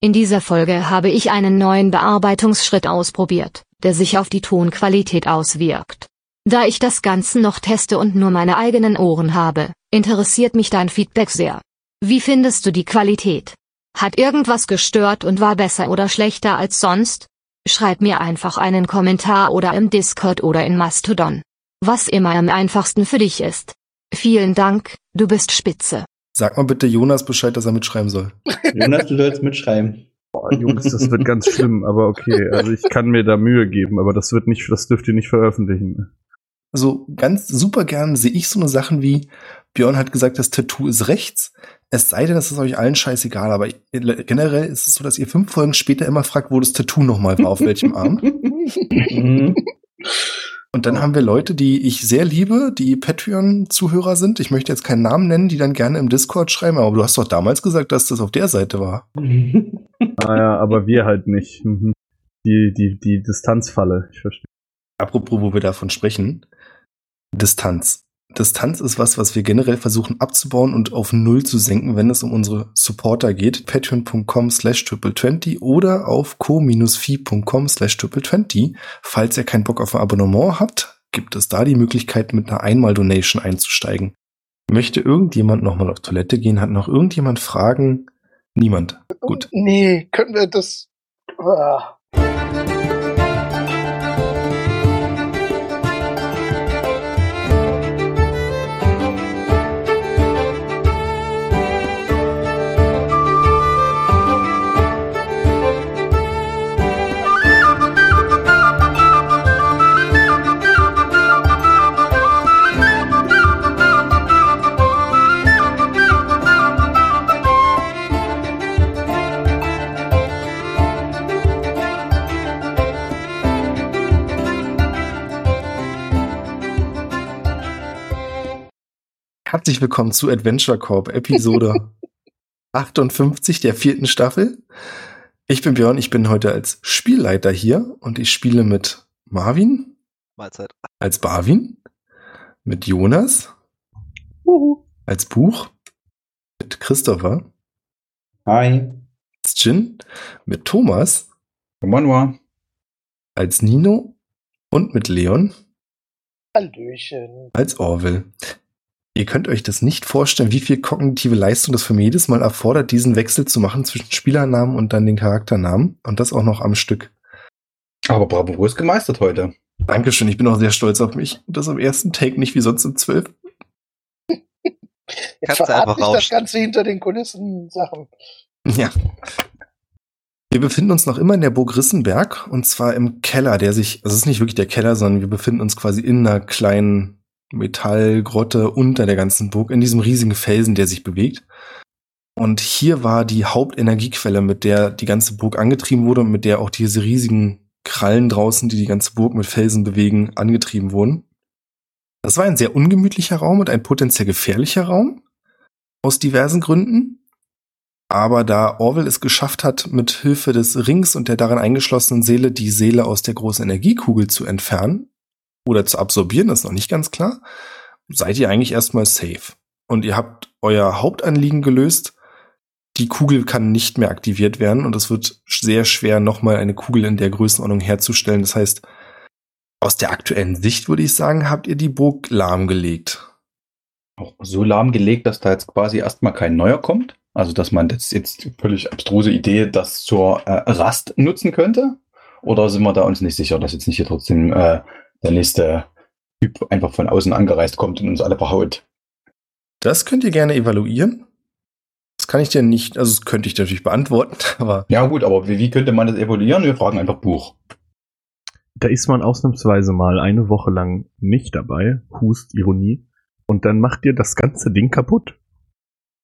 In dieser Folge habe ich einen neuen Bearbeitungsschritt ausprobiert, der sich auf die Tonqualität auswirkt. Da ich das Ganze noch teste und nur meine eigenen Ohren habe, interessiert mich dein Feedback sehr. Wie findest du die Qualität? Hat irgendwas gestört und war besser oder schlechter als sonst? Schreib mir einfach einen Kommentar oder im Discord oder in Mastodon. Was immer am einfachsten für dich ist. Vielen Dank, du bist spitze. Sag mal bitte Jonas Bescheid, dass er mitschreiben soll. Jonas, du sollst mitschreiben. Boah, Jungs, das wird ganz schlimm, aber okay. Also ich kann mir da Mühe geben, aber das wird nicht, das dürft ihr nicht veröffentlichen. Also ganz super gern sehe ich so eine Sachen wie, Björn hat gesagt, das Tattoo ist rechts. Es sei denn, das ist euch allen scheißegal, aber generell ist es so, dass ihr fünf Folgen später immer fragt, wo das Tattoo nochmal war, auf welchem Arm. Mhm. Und dann haben wir Leute, die ich sehr liebe, die Patreon-Zuhörer sind. Ich möchte jetzt keinen Namen nennen, die dann gerne im Discord schreiben, aber du hast doch damals gesagt, dass das auf der Seite war. ah ja, aber wir halt nicht. Mhm. Die, die, die Distanzfalle, ich verstehe. Apropos, wo wir davon sprechen. Distanz. Distanz ist was, was wir generell versuchen abzubauen und auf Null zu senken, wenn es um unsere Supporter geht. Patreon.com slash triple20 oder auf co-fi.com slash triple20. Falls ihr keinen Bock auf ein Abonnement habt, gibt es da die Möglichkeit, mit einer Einmal-Donation einzusteigen. Möchte irgendjemand nochmal auf Toilette gehen? Hat noch irgendjemand Fragen? Niemand. Gut. Nee, können wir das... Ah. Herzlich willkommen zu Adventure Corp, Episode 58 der vierten Staffel. Ich bin Björn, ich bin heute als Spielleiter hier und ich spiele mit Marvin. Mahlzeit. Als Barwin. Mit Jonas. Uhu. Als Buch. Mit Christopher. Hi. Als Jin. Mit Thomas. Monwa. Als Nino. Und mit Leon. Hallöchen. Als Orwell. Ihr könnt euch das nicht vorstellen, wie viel kognitive Leistung das für mich jedes Mal erfordert, diesen Wechsel zu machen zwischen Spielernamen und dann den Charakternamen. Und das auch noch am Stück. Aber bravo, ist gemeistert heute. Dankeschön, ich bin auch sehr stolz auf mich. Das am ersten Take nicht wie sonst im 12. Jetzt verrat nicht das Ganze hinter den Kulissen Sachen. Ja. Wir befinden uns noch immer in der Burg Rissenberg und zwar im Keller, der sich, also es ist nicht wirklich der Keller, sondern wir befinden uns quasi in einer kleinen Metallgrotte unter der ganzen Burg, in diesem riesigen Felsen, der sich bewegt. Und hier war die Hauptenergiequelle, mit der die ganze Burg angetrieben wurde und mit der auch diese riesigen Krallen draußen, die die ganze Burg mit Felsen bewegen, angetrieben wurden. Das war ein sehr ungemütlicher Raum und ein potenziell gefährlicher Raum. Aus diversen Gründen. Aber da Orwell es geschafft hat, mit Hilfe des Rings und der darin eingeschlossenen Seele die Seele aus der großen Energiekugel zu entfernen, oder zu absorbieren, ist noch nicht ganz klar, seid ihr eigentlich erstmal safe. Und ihr habt euer Hauptanliegen gelöst. Die Kugel kann nicht mehr aktiviert werden und es wird sehr schwer, nochmal eine Kugel in der Größenordnung herzustellen. Das heißt, aus der aktuellen Sicht würde ich sagen, habt ihr die Burg lahmgelegt. Auch so lahmgelegt, dass da jetzt quasi erstmal kein neuer kommt? Also, dass man jetzt, jetzt völlig abstruse Idee das zur äh, Rast nutzen könnte? Oder sind wir da uns nicht sicher, dass jetzt nicht hier trotzdem äh, der nächste Typ einfach von außen angereist kommt und uns alle verhaut. Das könnt ihr gerne evaluieren. Das kann ich dir nicht, also das könnte ich natürlich beantworten, aber. Ja, gut, aber wie, wie könnte man das evaluieren? Wir fragen einfach Buch. Da ist man ausnahmsweise mal eine Woche lang nicht dabei, Hust, Ironie, und dann macht ihr das ganze Ding kaputt.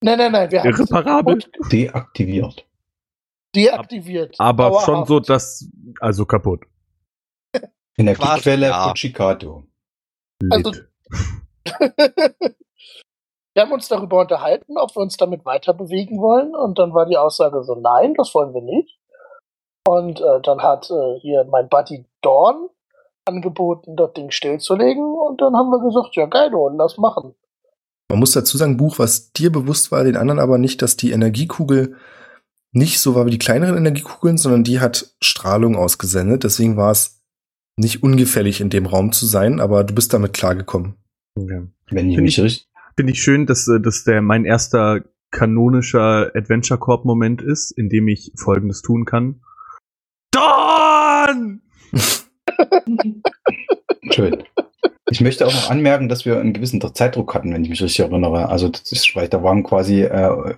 Nein, nein, nein, wir haben Irreparabel. Deaktiviert. Deaktiviert. Aber Dauerhaft. schon so, dass, also kaputt. Energiequelle ja. Fujikato. Also, wir haben uns darüber unterhalten, ob wir uns damit weiter bewegen wollen. Und dann war die Aussage so, nein, das wollen wir nicht. Und äh, dann hat äh, hier mein Buddy Dorn angeboten, das Ding stillzulegen. Und dann haben wir gesagt, ja geil, und lass machen. Man muss dazu sagen, Buch, was dir bewusst war, den anderen aber nicht, dass die Energiekugel nicht so war wie die kleineren Energiekugeln, sondern die hat Strahlung ausgesendet. Deswegen war es nicht ungefährlich in dem Raum zu sein, aber du bist damit klargekommen. Okay. Wenn ich Find mich ich- richtig. Finde ich schön, dass, äh, dass der mein erster kanonischer Adventure Corp Moment ist, in dem ich folgendes tun kann. Dawn! Schön. Ich möchte auch noch anmerken, dass wir einen gewissen Zeitdruck hatten, wenn ich mich richtig erinnere. Also das ist, weil da waren quasi äh,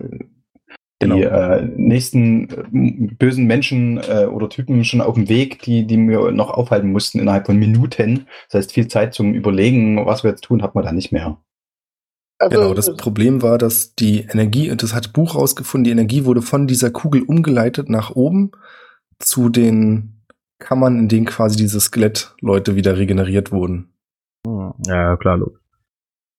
die Genau. äh, nächsten äh, bösen Menschen äh, oder Typen schon auf dem Weg, die, die wir noch aufhalten mussten innerhalb von Minuten. Das heißt, viel Zeit zum Überlegen, was wir jetzt tun, hat man da nicht mehr. Also, Genau, das Problem war, dass die Energie, das hat Buch rausgefunden, die Energie wurde von dieser Kugel umgeleitet nach oben zu den Kammern, in denen quasi diese Skelettleute wieder regeneriert wurden. Hm, Ja, klar, logisch.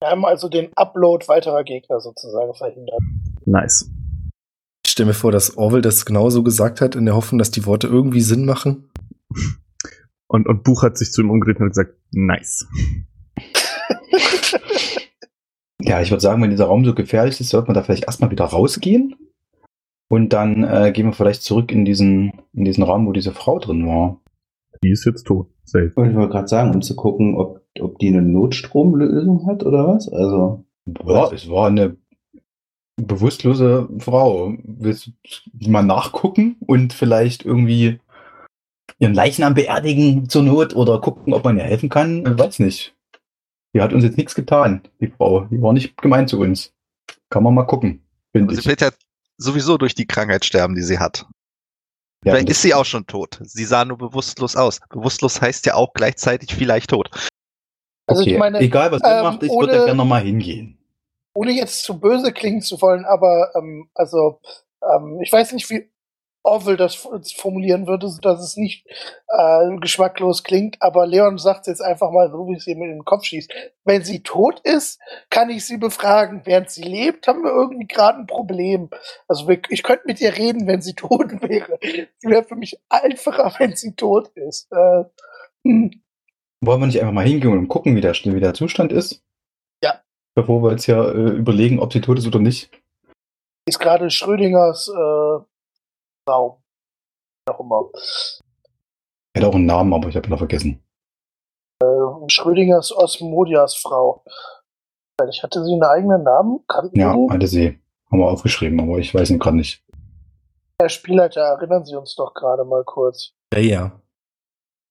wir haben also den Upload weiterer Gegner sozusagen verhindert. Nice. Ich stelle mir vor, dass Orwell das genauso gesagt hat, in der Hoffnung, dass die Worte irgendwie Sinn machen. Und, und Buch hat sich zu ihm umgedreht und gesagt, nice. Ja, ich würde sagen, wenn dieser Raum so gefährlich ist, sollte man da vielleicht erstmal wieder rausgehen. Und dann äh, gehen wir vielleicht zurück in diesen, in diesen Raum, wo diese Frau drin war. Die ist jetzt tot. Safe. Wollte ich mal gerade sagen, um zu gucken, ob, ob die eine Notstromlösung hat oder was. Also, Ja, es war eine bewusstlose Frau. Willst du mal nachgucken und vielleicht irgendwie ihren Leichnam beerdigen zur Not oder gucken, ob man ihr helfen kann? Ich weiß nicht. Die hat uns jetzt nichts getan, die Frau. Die war nicht gemein zu uns. Kann man mal gucken, finde Sie ich. wird ja sowieso durch die Krankheit sterben, die sie hat. Ja, vielleicht ist sie auch schon tot. Sie sah nur bewusstlos aus. Bewusstlos heißt ja auch gleichzeitig vielleicht tot. Also okay. ich meine, Egal, was ihr ähm, macht, ich würde da gerne nochmal hingehen. Ohne jetzt zu böse klingen zu wollen, aber ähm, also ähm, ich weiß nicht, wie Orwell das formulieren würde, dass es nicht äh, geschmacklos klingt, aber Leon sagt jetzt einfach mal so, wie es ihm in den Kopf schießt. Wenn sie tot ist, kann ich sie befragen. Während sie lebt, haben wir irgendwie gerade ein Problem. Also wir, ich könnte mit ihr reden, wenn sie tot wäre. Es wäre für mich einfacher, wenn sie tot ist. Äh, hm. Wollen wir nicht einfach mal hingehen und gucken, wie der, wie der Zustand ist? Ja. Bevor wir jetzt hier äh, überlegen, ob sie tot ist oder nicht. ist gerade Schrödingers äh, Raum. Wie Auch immer. Er hat auch einen Namen, aber ich habe ihn noch vergessen. Schrödingers Osmodias Frau. Ich hatte sie einen eigenen Namen? Kannten Ja, Sie hatte sie. Haben wir aufgeschrieben, aber ich weiß ihn gerade nicht. Herr Spielleiter, erinnern Sie uns doch gerade mal kurz. Ja, ja.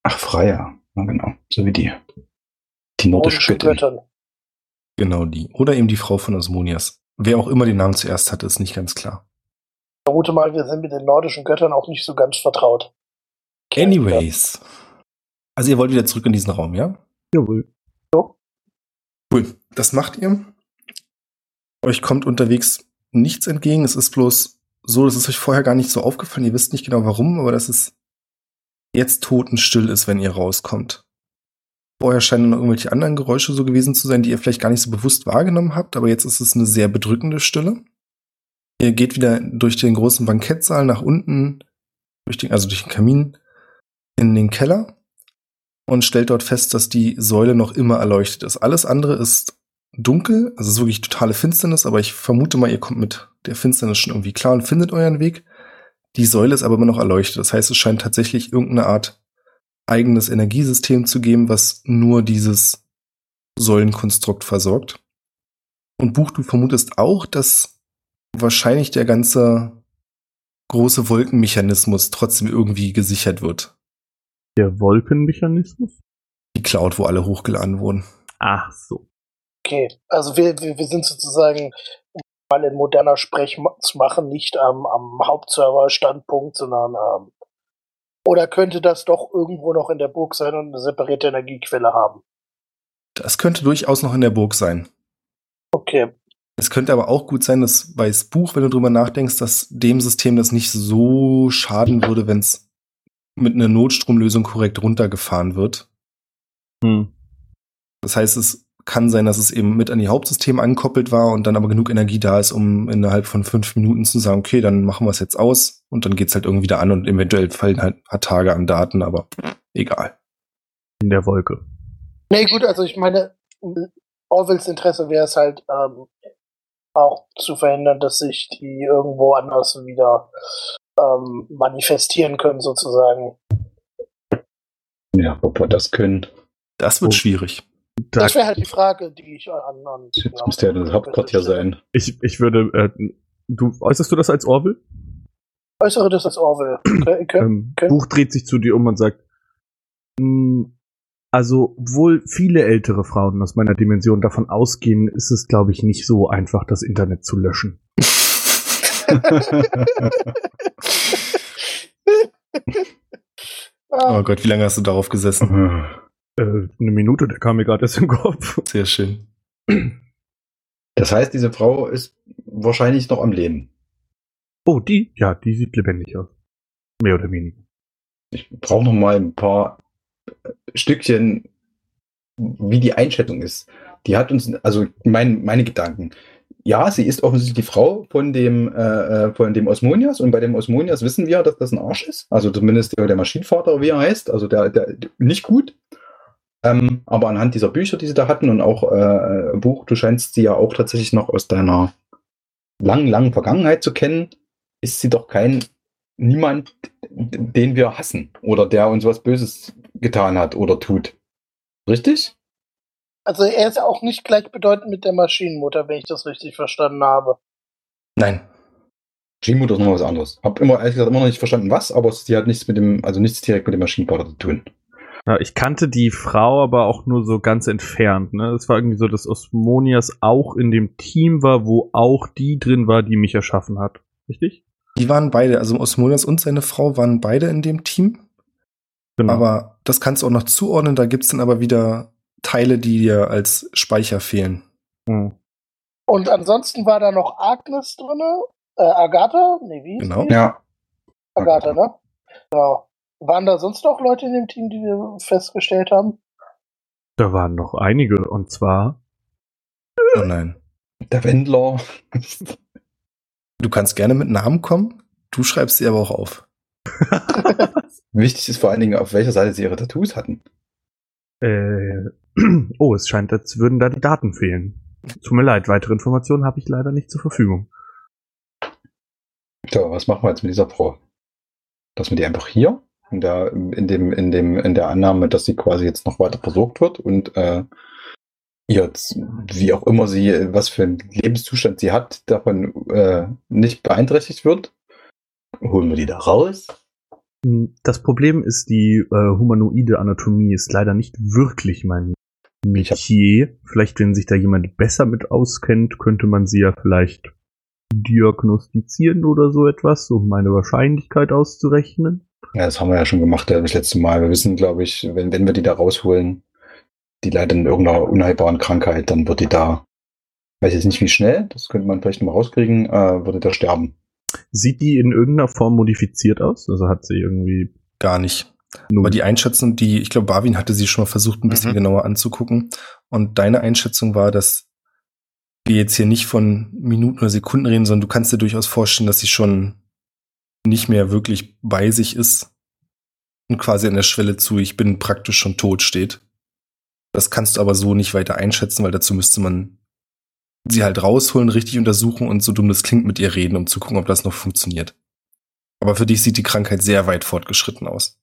Ach, Freya. Ja, genau. So wie die. Die nordische Nordischen Göttin. Genau die. Oder eben die Frau von Osmonias. Wer auch immer den Namen zuerst hatte, ist nicht ganz klar. Ich vermute mal, wir sind mit den nordischen Göttern auch nicht so ganz vertraut. Anyways. Also ihr wollt wieder zurück in diesen Raum, ja? Jawohl. Cool. Das macht ihr. Euch kommt unterwegs nichts entgegen. Es ist bloß so, dass es euch vorher gar nicht so aufgefallen. Ihr wisst nicht genau warum, aber dass es jetzt totenstill ist, wenn ihr rauskommt. Vorher scheinen noch irgendwelche anderen Geräusche so gewesen zu sein, die ihr vielleicht gar nicht so bewusst wahrgenommen habt, aber jetzt ist es eine sehr bedrückende Stille. Ihr geht wieder durch den großen Bankettsaal nach unten, durch den, also durch den Kamin in den Keller und stellt dort fest, dass die Säule noch immer erleuchtet ist. Alles andere ist dunkel, also es ist wirklich totale Finsternis, aber ich vermute mal, ihr kommt mit der Finsternis schon irgendwie klar und findet euren Weg. Die Säule ist aber immer noch erleuchtet. Das heißt, es scheint tatsächlich irgendeine Art eigenes Energiesystem zu geben, was nur dieses Säulenkonstrukt versorgt. Und Buch, du vermutest auch, dass wahrscheinlich der ganze große Wolkenmechanismus trotzdem irgendwie gesichert wird. Der Wolkenmechanismus? Die Cloud, wo alle hochgeladen wurden. Ach so. Okay, also wir, wir, wir sind sozusagen, um mal in moderner Sprech zu machen, nicht am, am Hauptserver-Standpunkt, sondern ähm, oder könnte das doch irgendwo noch in der Burg sein und eine separierte Energiequelle haben? Das könnte durchaus noch in der Burg sein. Okay, Es könnte aber auch gut sein, dass weiß Buch, wenn du drüber nachdenkst, dass dem System das nicht so schaden würde, wenn es mit einer Notstromlösung korrekt runtergefahren wird. Hm. Das heißt, es kann sein, dass es eben mit an die Hauptsysteme angekoppelt war und dann aber genug Energie da ist, um innerhalb von fünf Minuten zu sagen, okay, dann machen wir es jetzt aus und dann geht's halt irgendwie wieder an und eventuell fallen halt ein paar Tage an Daten, aber egal. In der Wolke. Nee, gut, also ich meine, Orwells Interesse wäre es halt, ähm, auch zu verhindern, dass sich die irgendwo anders wieder ähm, manifestieren können, sozusagen. Ja, ob wir das können. Das wird Oh. schwierig. Da, Das wäre halt die Frage, die ich an. an Jetzt müsste ja das Hauptquartier sein. ich, ich würde, äh, du, äußerst du das als Orwell? Äußere das als Orwell. Okay, okay. Ähm, okay. Buch dreht sich zu dir um und sagt, "Mm, also, obwohl viele ältere Frauen aus meiner Dimension davon ausgehen, ist es, glaube ich, nicht so einfach, das Internet zu löschen. Ah, Oh Gott, wie lange hast du darauf gesessen? Äh, eine Minute, der kam mir gerade erst im Kopf. Sehr schön. Das heißt, diese Frau ist wahrscheinlich noch am Leben. Oh, die? Ja, die sieht lebendig aus. Mehr oder weniger. Ich brauche noch mal ein paar Stückchen, wie die Einschätzung ist. Die hat uns, also mein, meine Gedanken. Ja, sie ist offensichtlich die Frau von dem, äh, äh, von dem Osmonias und bei dem Osmonias wissen wir, dass das ein Arsch ist. Also zumindest der, der Maschinenvater, wie er heißt. Also der, der nicht gut. Ähm, aber anhand dieser Bücher, die sie da hatten und auch äh, Buch, du scheinst sie ja auch tatsächlich noch aus deiner langen, langen Vergangenheit zu kennen, ist sie doch kein niemand, den wir hassen oder der uns was Böses getan hat oder tut. Richtig? Also er ist ja auch nicht gleichbedeutend mit der Maschinenmutter, wenn ich das richtig verstanden habe. Nein. Schienmutter ist noch was anderes. Hab immer, ehrlich gesagt, immer noch nicht verstanden, was, aber sie hat nichts mit dem, also nichts direkt mit dem Maschinenvater zu tun. Ja, ich kannte die Frau aber auch nur so ganz entfernt. Ne? Es war irgendwie so, dass Osmonias auch in dem Team war, wo auch die drin war, die mich erschaffen hat. Richtig? Die waren beide, also Osmonias und seine Frau waren beide in dem Team. Genau. Aber das kannst du auch noch zuordnen. Da gibt's dann aber wieder Teile, die dir als Speicher fehlen. Hm. Und ansonsten war da noch Agnes drinne, äh, Agatha? Nee, wie? Genau. Ja. Agatha, ne? Genau. Waren da sonst noch Leute in dem Team, die wir festgestellt haben? Da waren noch einige. Und zwar Oh nein. Der Wendler. Du kannst gerne mit Namen kommen. Du schreibst sie aber auch auf. Wichtig ist vor allen Dingen, auf welcher Seite sie ihre Tattoos hatten. Äh, oh, es scheint, als würden da die Daten fehlen. Tut mir leid, weitere Informationen habe ich leider nicht zur Verfügung. So, was machen wir jetzt mit dieser Frau? Lassen wir die einfach hier? In der, in dem, in dem, in der Annahme, dass sie quasi jetzt noch weiter versorgt wird und äh, jetzt, wie auch immer sie, was für einen Lebenszustand sie hat, davon äh, nicht beeinträchtigt wird. Holen wir die da raus? Hm, Das Problem ist, die äh, humanoide Anatomie ist leider nicht wirklich mein Metier. Vielleicht, wenn sich da jemand besser mit auskennt, könnte man sie ja vielleicht diagnostizieren oder so etwas, um meine Wahrscheinlichkeit auszurechnen. Ja, das haben wir ja schon gemacht ja, das letzte Mal. Wir wissen, glaube ich, wenn, wenn wir die da rausholen, die leidet an irgendeiner unheilbaren Krankheit, dann wird die da, weiß jetzt nicht wie schnell, das könnte man vielleicht noch mal rauskriegen, äh, würde da sterben. Sieht die in irgendeiner Form modifiziert aus? Also hat sie irgendwie Gar nicht. nur Aber die Einschätzung, die, ich glaube, Barwin hatte sie schon mal versucht, ein bisschen Mhm. genauer anzugucken. Und deine Einschätzung war, dass wir jetzt hier nicht von Minuten oder Sekunden reden, sondern du kannst dir durchaus vorstellen, dass sie schon nicht mehr wirklich bei sich ist und quasi an der Schwelle zu, ich bin praktisch schon tot steht. Das kannst du aber so nicht weiter einschätzen, weil dazu müsste man sie halt rausholen, richtig untersuchen und so dumm das klingt mit ihr reden, um zu gucken, ob das noch funktioniert. Aber für dich sieht die Krankheit sehr weit fortgeschritten aus.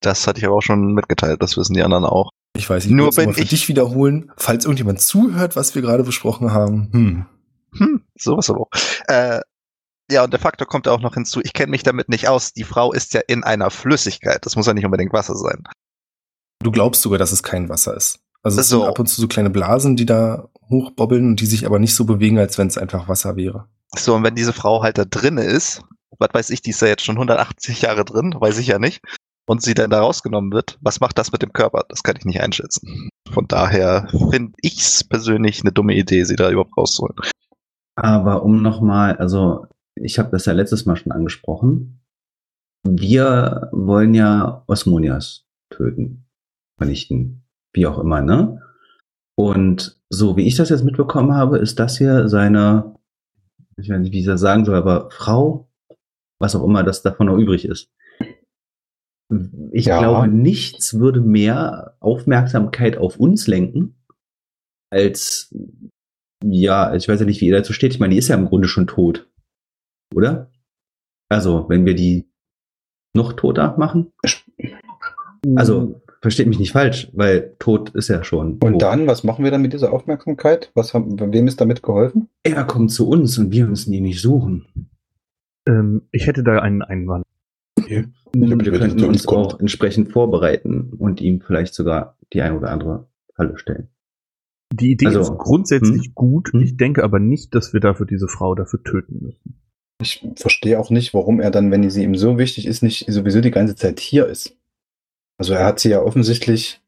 Das hatte ich aber auch schon mitgeteilt, das wissen die anderen auch. Ich weiß, ich Nur wenn für ich- dich wiederholen, falls irgendjemand zuhört, was wir gerade besprochen haben. Hm. Hm, sowas aber auch. Äh, ja, und der Faktor kommt auch noch hinzu, ich kenne mich damit nicht aus. Die Frau ist ja in einer Flüssigkeit. Das muss ja nicht unbedingt Wasser sein. Du glaubst sogar, dass es kein Wasser ist. Also es So. sind ab und zu so kleine Blasen, die da hochbobbeln und die sich aber nicht so bewegen, als wenn es einfach Wasser wäre. So, und wenn diese Frau halt da drinne ist, was weiß ich, die ist ja jetzt schon 180 Jahre drin, weiß ich ja nicht, und sie dann da rausgenommen wird, was macht das mit dem Körper? Das kann ich nicht einschätzen. Von daher finde ich's persönlich eine dumme Idee, sie da überhaupt rauszuholen. Aber um nochmal, also ich habe das ja letztes Mal schon angesprochen. Wir wollen ja Osmonias töten, vernichten, wie auch immer, ne? Und so wie ich das jetzt mitbekommen habe, ist das hier seine, ich weiß nicht, wie ich das sagen soll, aber Frau, was auch immer das davon noch übrig ist. Ich Ja. glaube, nichts würde mehr Aufmerksamkeit auf uns lenken, als ja, ich weiß ja nicht, wie ihr dazu steht. Ich meine, die ist ja im Grunde schon tot. Oder? Also, wenn wir die noch toter machen? Also, versteht mich nicht falsch, weil tot ist ja schon. Und tot. dann, was machen wir dann mit dieser Aufmerksamkeit? Was haben, wem ist damit geholfen? Er kommt zu uns und wir müssen ihn nicht suchen. Ähm, ich hätte da einen Einwand. Okay. Wir könnten uns uns auch entsprechend vorbereiten und ihm vielleicht sogar die eine oder andere Falle stellen. Die Idee Also, ist grundsätzlich hm? gut. Hm? Ich denke aber nicht, dass wir dafür diese Frau dafür töten müssen. Ich verstehe auch nicht, warum er dann, wenn sie ihm so wichtig ist, nicht sowieso die ganze Zeit hier ist. Also er hat sie ja offensichtlich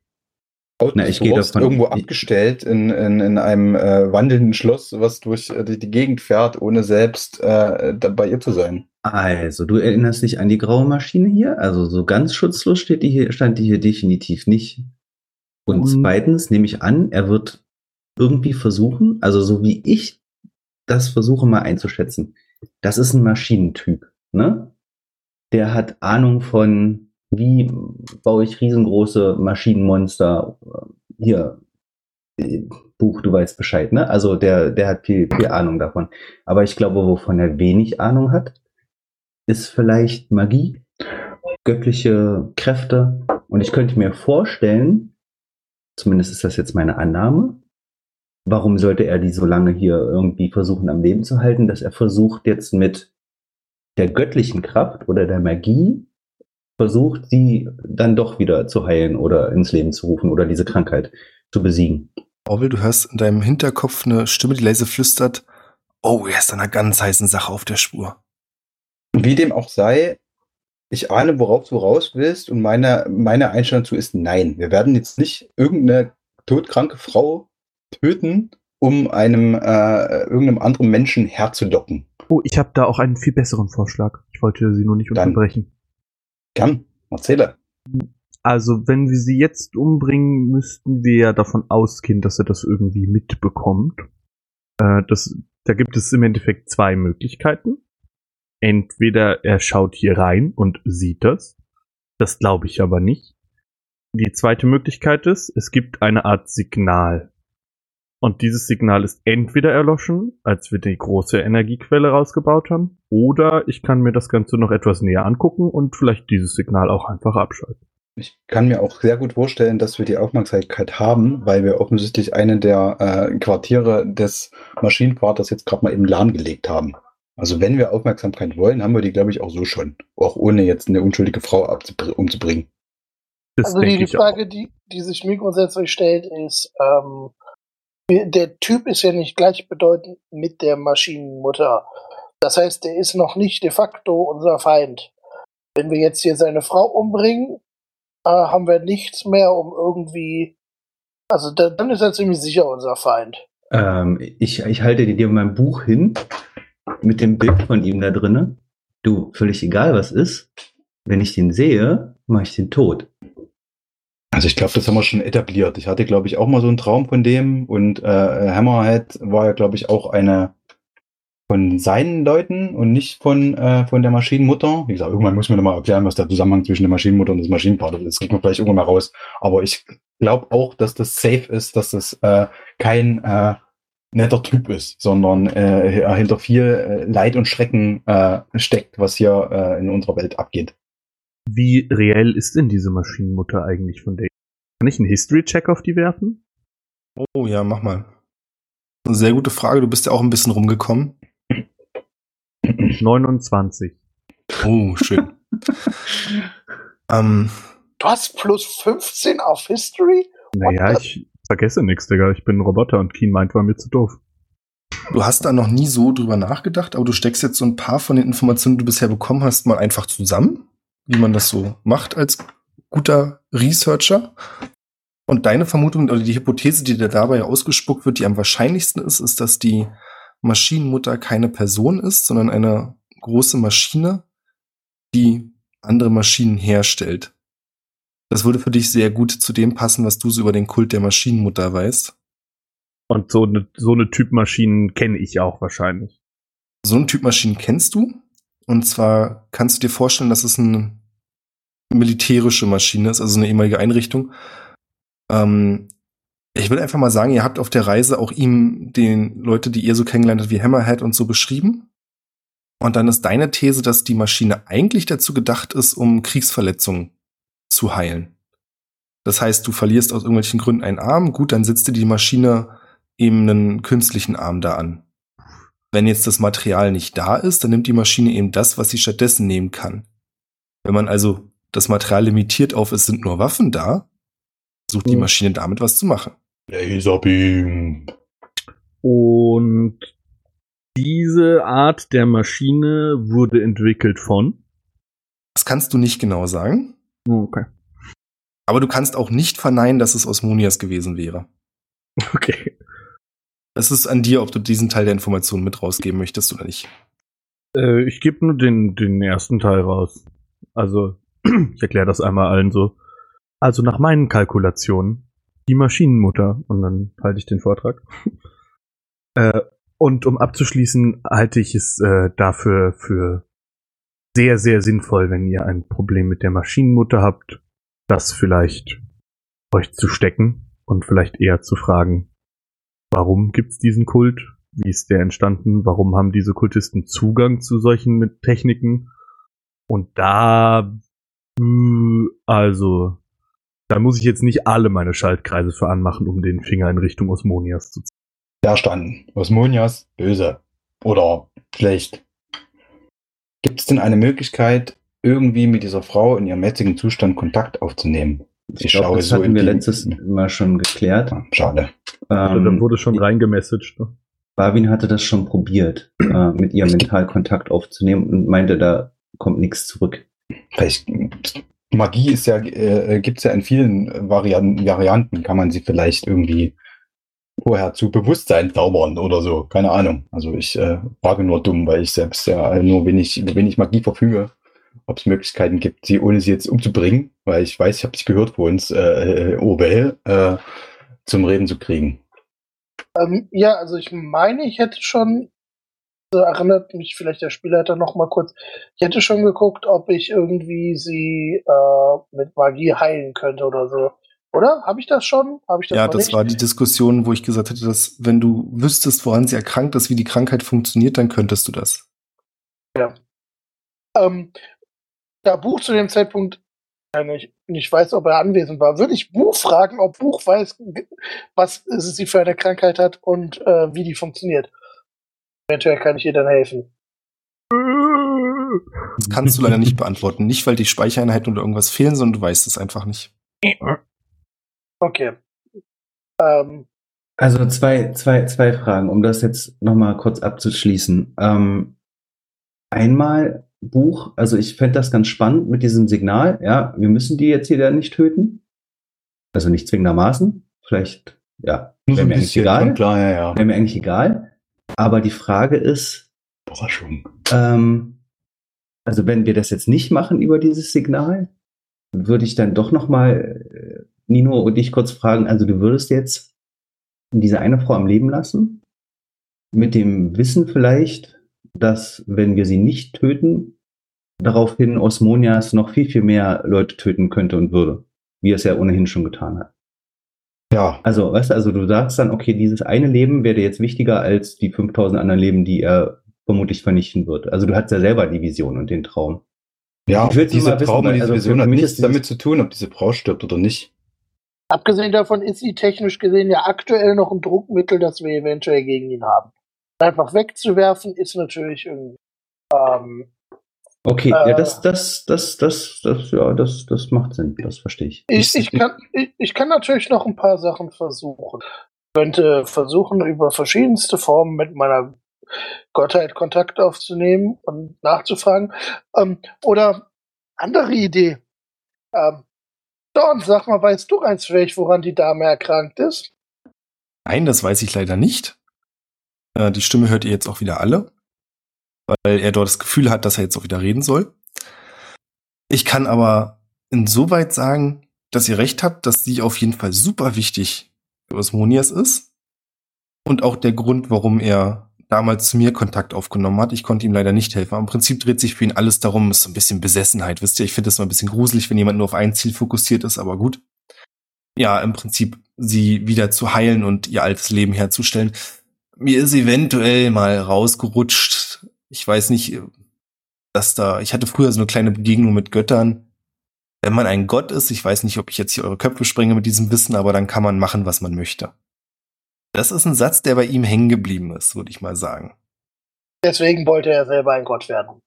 Na, ich gehe davon- irgendwo ich- abgestellt in, in, in einem äh, wandelnden Schloss, was durch äh, die die Gegend fährt, ohne selbst äh, da bei ihr zu sein. Also, du erinnerst dich an die graue Maschine hier? Also, so ganz schutzlos steht die hier, stand die hier definitiv nicht. Und Und- zweitens nehme ich an, er wird irgendwie versuchen, also so wie ich das versuche mal einzuschätzen, das ist ein Maschinentyp, ne? Der hat Ahnung von, wie baue ich riesengroße Maschinenmonster. Hier, äh, Buch, du weißt Bescheid, ne? Also der, der hat viel, viel Ahnung davon. Aber ich glaube, wovon er wenig Ahnung hat, ist vielleicht Magie, göttliche Kräfte. Und ich könnte mir vorstellen, zumindest ist das jetzt meine Annahme, warum sollte er die so lange hier irgendwie versuchen am Leben zu halten, dass er versucht jetzt mit der göttlichen Kraft oder der Magie versucht, sie dann doch wieder zu heilen oder ins Leben zu rufen oder diese Krankheit zu besiegen. Orwell, du hörst in deinem Hinterkopf eine Stimme, die leise flüstert, oh, er ist an einer ganz heißen Sache auf der Spur. Wie dem auch sei, ich ahne, worauf du raus willst und meine, meine Einstellung dazu ist nein. Wir werden jetzt nicht irgendeine todkranke Frau töten, um einem äh, irgendeinem anderen Menschen herzulocken. Oh, ich habe da auch einen viel besseren Vorschlag. Ich wollte sie nur nicht Dann. unterbrechen. Gern, erzähle. Also, wenn wir sie jetzt umbringen, müssten wir ja davon ausgehen, dass er das irgendwie mitbekommt. Äh, das, da gibt es im Endeffekt zwei Möglichkeiten. Entweder er schaut hier rein und sieht das. Das glaube ich aber nicht. Die zweite Möglichkeit ist, es gibt eine Art Signal. Und dieses Signal ist entweder erloschen, als wir die große Energiequelle rausgebaut haben, oder ich kann mir das Ganze noch etwas näher angucken und vielleicht dieses Signal auch einfach abschalten. Ich kann mir auch sehr gut vorstellen, dass wir die Aufmerksamkeit haben, weil wir offensichtlich eine der äh, Quartiere des Maschinenvaters jetzt gerade mal im lahmgelegt haben. Also wenn wir Aufmerksamkeit wollen, haben wir die, glaube ich, auch so schon. Auch ohne jetzt eine unschuldige Frau umzubringen. Das also die, Frage, die, die sich mir grundsätzlich stellt, ist, ähm, der Typ ist ja nicht gleichbedeutend mit der Maschinenmutter. Das heißt, der ist noch nicht de facto unser Feind. Wenn wir jetzt hier seine Frau umbringen, äh, haben wir nichts mehr, um irgendwie. Also da, dann ist er ziemlich sicher unser Feind. Ähm, ich, ich halte dir mein Buch hin mit dem Bild von ihm da drinne. Du, völlig egal was ist, wenn ich den sehe, mache ich den tot. Also ich glaube, das haben wir schon etabliert. Ich hatte, glaube ich, auch mal so einen Traum von dem und äh, Hammerhead war ja, glaube ich, auch eine von seinen Leuten und nicht von, äh, von der Maschinenmutter. Wie gesagt, irgendwann muss man nochmal erklären, was der Zusammenhang zwischen der Maschinenmutter und des Maschinenvaters ist. Das kriegt man vielleicht irgendwann mal raus. Aber ich glaube auch, dass das safe ist, dass das äh, kein äh, netter Typ ist, sondern äh, er hinter viel äh, Leid und Schrecken äh, steckt, was hier äh, in unserer Welt abgeht. Wie reell ist denn diese Maschinenmutter eigentlich von der? Kann ich einen History-Check auf die werfen? Oh ja, mach mal. Eine sehr gute Frage, du bist ja auch ein bisschen rumgekommen. 29. Oh, schön. ähm, Du hast plus 15 auf History? Naja, ich vergesse nichts, Digga. Ich bin ein Roboter und Keen meint, war mir zu doof. du hast da noch nie so drüber nachgedacht, aber du steckst jetzt so ein paar von den Informationen, die du bisher bekommen hast, mal einfach zusammen, wie man das so macht als guter Researcher. Und deine Vermutung oder die Hypothese, die dir dabei ausgespuckt wird, die am wahrscheinlichsten ist, ist, dass die Maschinenmutter keine Person ist, sondern eine große Maschine, die andere Maschinen herstellt. Das würde für dich sehr gut zu dem passen, was du so über den Kult der Maschinenmutter weißt. Und so eine so eine Typ Maschinen kenne ich auch wahrscheinlich. So einen Typ Maschinen kennst du. Und zwar kannst du dir vorstellen, dass es eine militärische Maschine ist, also eine ehemalige Einrichtung. Ähm, Ich will einfach mal sagen, ihr habt auf der Reise auch ihm den Leute, die ihr so kennengelernt habt, wie Hammerhead und so beschrieben. Und dann ist deine These, dass die Maschine eigentlich dazu gedacht ist, um Kriegsverletzungen zu heilen. Das heißt, du verlierst aus irgendwelchen Gründen einen Arm, gut, dann sitzt dir die Maschine eben einen künstlichen Arm da an. Wenn jetzt das Material nicht da ist, dann nimmt die Maschine eben das, was sie stattdessen nehmen kann. Wenn man also das Material limitiert auf, es sind nur Waffen da, sucht die Hm. Maschine damit was zu machen. Laserbeam. Und diese Art der Maschine wurde entwickelt von. Das kannst du nicht genau sagen, Okay. aber du kannst auch nicht verneinen, dass es Osmonias gewesen wäre. Okay. Es ist an dir, ob du diesen Teil der Informationen mit rausgeben möchtest oder nicht. Äh, ich gebe nur den, den ersten Teil raus. Also, ich erkläre das einmal allen so. Also nach meinen Kalkulationen, die Maschinenmutter, und dann halte ich den Vortrag. äh, und um abzuschließen, halte ich es äh, dafür für sehr, sehr sinnvoll, wenn ihr ein Problem mit der Maschinenmutter habt, das vielleicht euch zu stecken und vielleicht eher zu fragen, warum gibt's diesen Kult? Wie ist der entstanden? Warum haben diese Kultisten Zugang zu solchen Techniken? Und da, äh, also, da muss ich jetzt nicht alle meine Schaltkreise für anmachen, um den Finger in Richtung Osmonias zu ziehen. Verstanden. Osmonias, böse. Oder schlecht. Gibt es denn eine Möglichkeit, irgendwie mit dieser Frau in ihrem jetzigen Zustand Kontakt aufzunehmen? Ich glaube, das hatten in wir letztes Mal schon geklärt. Ah, Schade. Also, da Ähm, wurde schon reingemessaged. Ne? Barwin hatte das schon probiert, äh, mit ihr mental Kontakt aufzunehmen und meinte, da kommt nichts zurück. Vielleicht, Magie ist ja, äh, gibt es ja in vielen Varianten, Varianten, kann man sie vielleicht irgendwie vorher zu Bewusstsein zaubern oder so. Keine Ahnung. Also ich äh, frage nur dumm, weil ich selbst ja nur wenig, wenig Magie verfüge, ob es Möglichkeiten gibt, sie ohne sie jetzt umzubringen, weil ich weiß, ich habe dich gehört vor uns, äh, äh, Obel, äh, zum Reden zu kriegen. Ähm, ja, also ich meine, ich hätte schon, so erinnert mich vielleicht der Spielleiter noch mal kurz, ich hätte schon geguckt, ob ich irgendwie sie äh, mit Magie heilen könnte oder so. Oder? Habe ich das schon? Habe ich das ja, das nicht? war die Diskussion, wo ich gesagt hätte, dass wenn du wüsstest, woran sie erkrankt ist, wie die Krankheit funktioniert, dann könntest du das. ähm, da Buch zu dem Zeitpunkt ja, nicht, nicht weiß, ob er anwesend war, würde ich Buch fragen, ob Buch weiß, was sie für eine Krankheit hat und äh, wie die funktioniert. Eventuell kann ich ihr dann helfen. Das kannst du leider nicht beantworten. Nicht, weil die Speichereinheiten oder irgendwas fehlen, sondern du weißt es einfach nicht. Okay. Ähm, Also zwei, zwei, zwei Fragen, um das jetzt nochmal kurz abzuschließen. Ähm, einmal Buch, also ich fände das ganz spannend mit diesem Signal, ja, wir müssen die jetzt hier nicht töten. Also nicht zwingendermaßen. Vielleicht, ja, wäre mir eigentlich egal. klar, ja, ja. Wäre mir eigentlich egal. Aber die Frage ist, Überraschung. ähm, also wenn wir das jetzt nicht machen über dieses Signal, würde ich dann doch noch mal äh, Nino und dich kurz fragen, also du würdest jetzt diese eine Frau am Leben lassen? Mit dem Wissen vielleicht, dass wenn wir sie nicht töten, daraufhin Osmonias noch viel, viel mehr Leute töten könnte und würde, wie er es ja ohnehin schon getan hat. Ja, Also, weißt du, also du sagst dann, okay, dieses eine Leben wäre dir jetzt wichtiger als die 5000 anderen Leben, die er vermutlich vernichten wird. Also du hast ja selber die Vision und den Traum. ja, Ich diese wissen, Traum und diese also Vision hat nichts damit zu tun, ob diese Frau stirbt oder nicht. abgesehen davon ist sie technisch gesehen ja aktuell noch ein Druckmittel, das wir eventuell gegen ihn haben. Einfach wegzuwerfen ist natürlich irgendwie. Ähm, Okay, Äh. ja, das, das, das, das, das, ja, das, das macht Sinn, das verstehe ich. ich, ich, kann, ich, ich kann natürlich noch ein paar Sachen versuchen. Ich könnte versuchen, über verschiedenste Formen mit meiner Gottheit Kontakt aufzunehmen und nachzufragen. Ähm, oder andere Idee. Ähm, Dorn, sag mal, weißt du eins vielleicht, woran die Dame erkrankt ist? Nein, das weiß ich leider nicht. Äh, die Stimme hört ihr jetzt auch wieder alle, weil er dort das Gefühl hat, dass er jetzt auch wieder reden soll. Ich kann aber insoweit sagen, dass ihr recht habt, dass sie auf jeden Fall super wichtig für Osmonias ist. Und auch der Grund, warum er damals zu mir Kontakt aufgenommen hat. Ich konnte ihm leider nicht helfen. Im Prinzip dreht sich für ihn alles darum, ist so ein bisschen Besessenheit. Wisst ihr, ich finde das mal ein bisschen gruselig, wenn jemand nur auf ein Ziel fokussiert ist, aber gut. Ja, im Prinzip sie wieder zu heilen und ihr altes Leben herzustellen. Mir ist eventuell mal rausgerutscht. Ich weiß nicht, dass da, ich hatte früher so eine kleine Begegnung mit Göttern. Wenn man ein Gott ist, ich weiß nicht, ob ich jetzt hier eure Köpfe sprenge mit diesem Wissen, aber dann kann man machen, was man möchte. Das ist ein Satz, der bei ihm hängen geblieben ist, würde ich mal sagen. Deswegen wollte er selber ein Gott werden.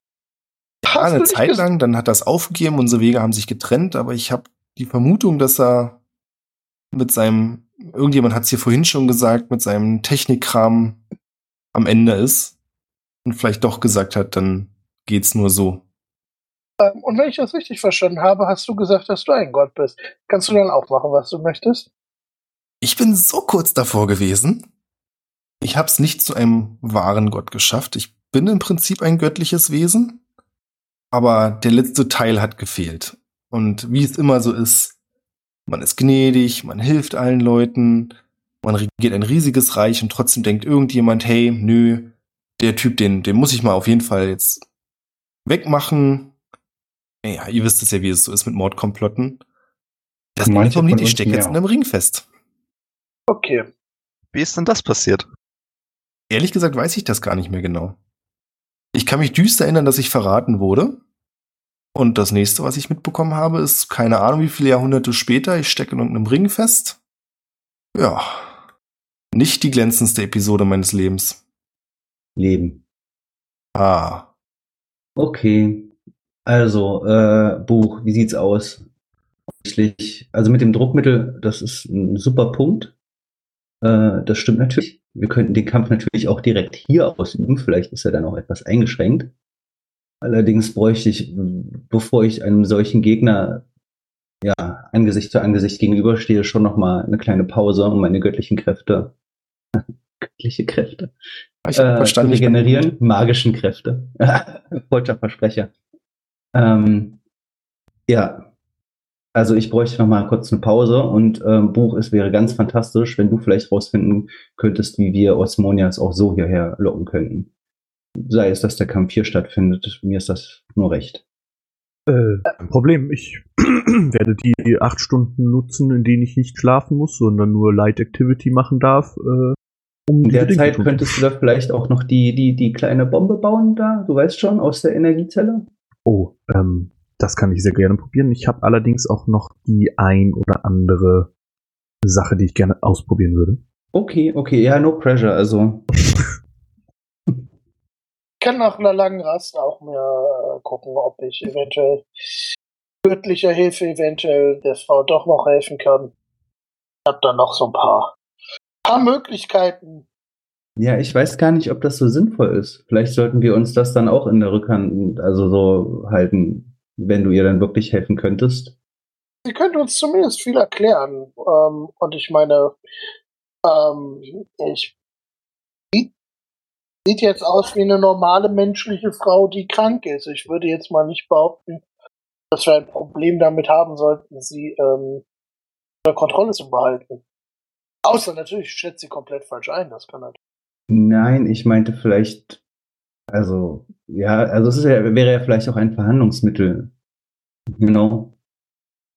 Ja, eine Zeit lang, dann hat das aufgegeben, unsere Wege haben sich getrennt, aber ich habe die Vermutung, dass er mit seinem, irgendjemand hat es hier vorhin schon gesagt, mit seinem Technikkram am Ende ist und vielleicht doch gesagt hat, dann geht's nur so. Ähm, Und wenn ich das richtig verstanden habe, hast du gesagt, dass du ein Gott bist. Kannst du dann auch machen, was du möchtest? Ich bin so kurz davor gewesen. Ich habe es nicht zu einem wahren Gott geschafft. Ich bin im Prinzip ein göttliches Wesen, aber der letzte Teil hat gefehlt. Und wie es immer so ist, man ist gnädig, man hilft allen Leuten, man regiert ein riesiges Reich und trotzdem denkt irgendjemand, hey, nö, der Typ, den, den muss ich mal auf jeden Fall jetzt wegmachen. Ja, ihr wisst es ja, wie es so ist mit Mordkomplotten. Das Manche vom Lied, ich stecke jetzt in einem Ring fest. Okay. Wie ist denn das passiert? Ehrlich gesagt weiß ich das gar nicht mehr genau. Ich kann mich düster erinnern, dass ich verraten wurde. Und das nächste, was ich mitbekommen habe, ist keine Ahnung, wie viele Jahrhunderte später. Ich stecke in irgendeinem Ring fest. Ja. Nicht die glänzendste Episode meines Lebens. Leben. Ah. Okay. Also, äh, Buch, wie sieht's aus? Also mit dem Druckmittel, das ist ein super Punkt. Äh, das stimmt natürlich. Wir könnten den Kampf natürlich auch direkt hier ausüben. Vielleicht ist er dann auch etwas eingeschränkt. Allerdings bräuchte ich, bevor ich einem solchen Gegner ja, Angesicht zu Angesicht gegenüberstehe, schon noch mal eine kleine Pause, um meine göttlichen Kräfte, göttliche Kräfte, Ich hab äh, verstanden, zu regenerieren, magischen Kräfte. Falscher Versprecher. Ähm, ja, also ich bräuchte noch mal kurz eine Pause und ähm, Buch, es wäre ganz fantastisch, wenn du vielleicht rausfinden könntest, wie wir Osmonias auch so hierher locken könnten. Sei es, dass der Kampf hier stattfindet, mir ist das nur recht. Äh, kein Problem. Ich werde die acht Stunden nutzen, in denen ich nicht schlafen muss, sondern nur Light Activity machen darf. Äh, In der Zeit könntest du da vielleicht auch noch die, die, die kleine Bombe bauen da, du weißt schon, aus der Energiezelle? Oh, ähm, das kann ich sehr gerne probieren. Ich habe allerdings auch noch die ein oder andere Sache, die ich gerne ausprobieren würde. Okay, okay, ja, no pressure, also. Ich kann nach einer langen Rast auch mir äh, gucken, ob ich eventuell göttlicher Hilfe eventuell der Frau doch noch helfen kann. Ich habe da noch so ein paar, paar Möglichkeiten. Ja, ich weiß gar nicht, ob das so sinnvoll ist. Vielleicht sollten wir uns das dann auch in der Rückhand, also so halten, wenn du ihr dann wirklich helfen könntest. Sie könnte uns zumindest viel erklären. Ähm, und ich meine, ähm, ich sieht, jetzt aus wie eine normale menschliche Frau, die krank ist. Ich würde jetzt mal nicht behaupten, dass wir ein Problem damit haben sollten, sie ähm, unter Kontrolle zu behalten. Außer natürlich ich schätze sie komplett falsch ein. Das kann natürlich. Nein, ich meinte vielleicht, also, ja, also es ja, wäre ja vielleicht auch ein Verhandlungsmittel. Genau.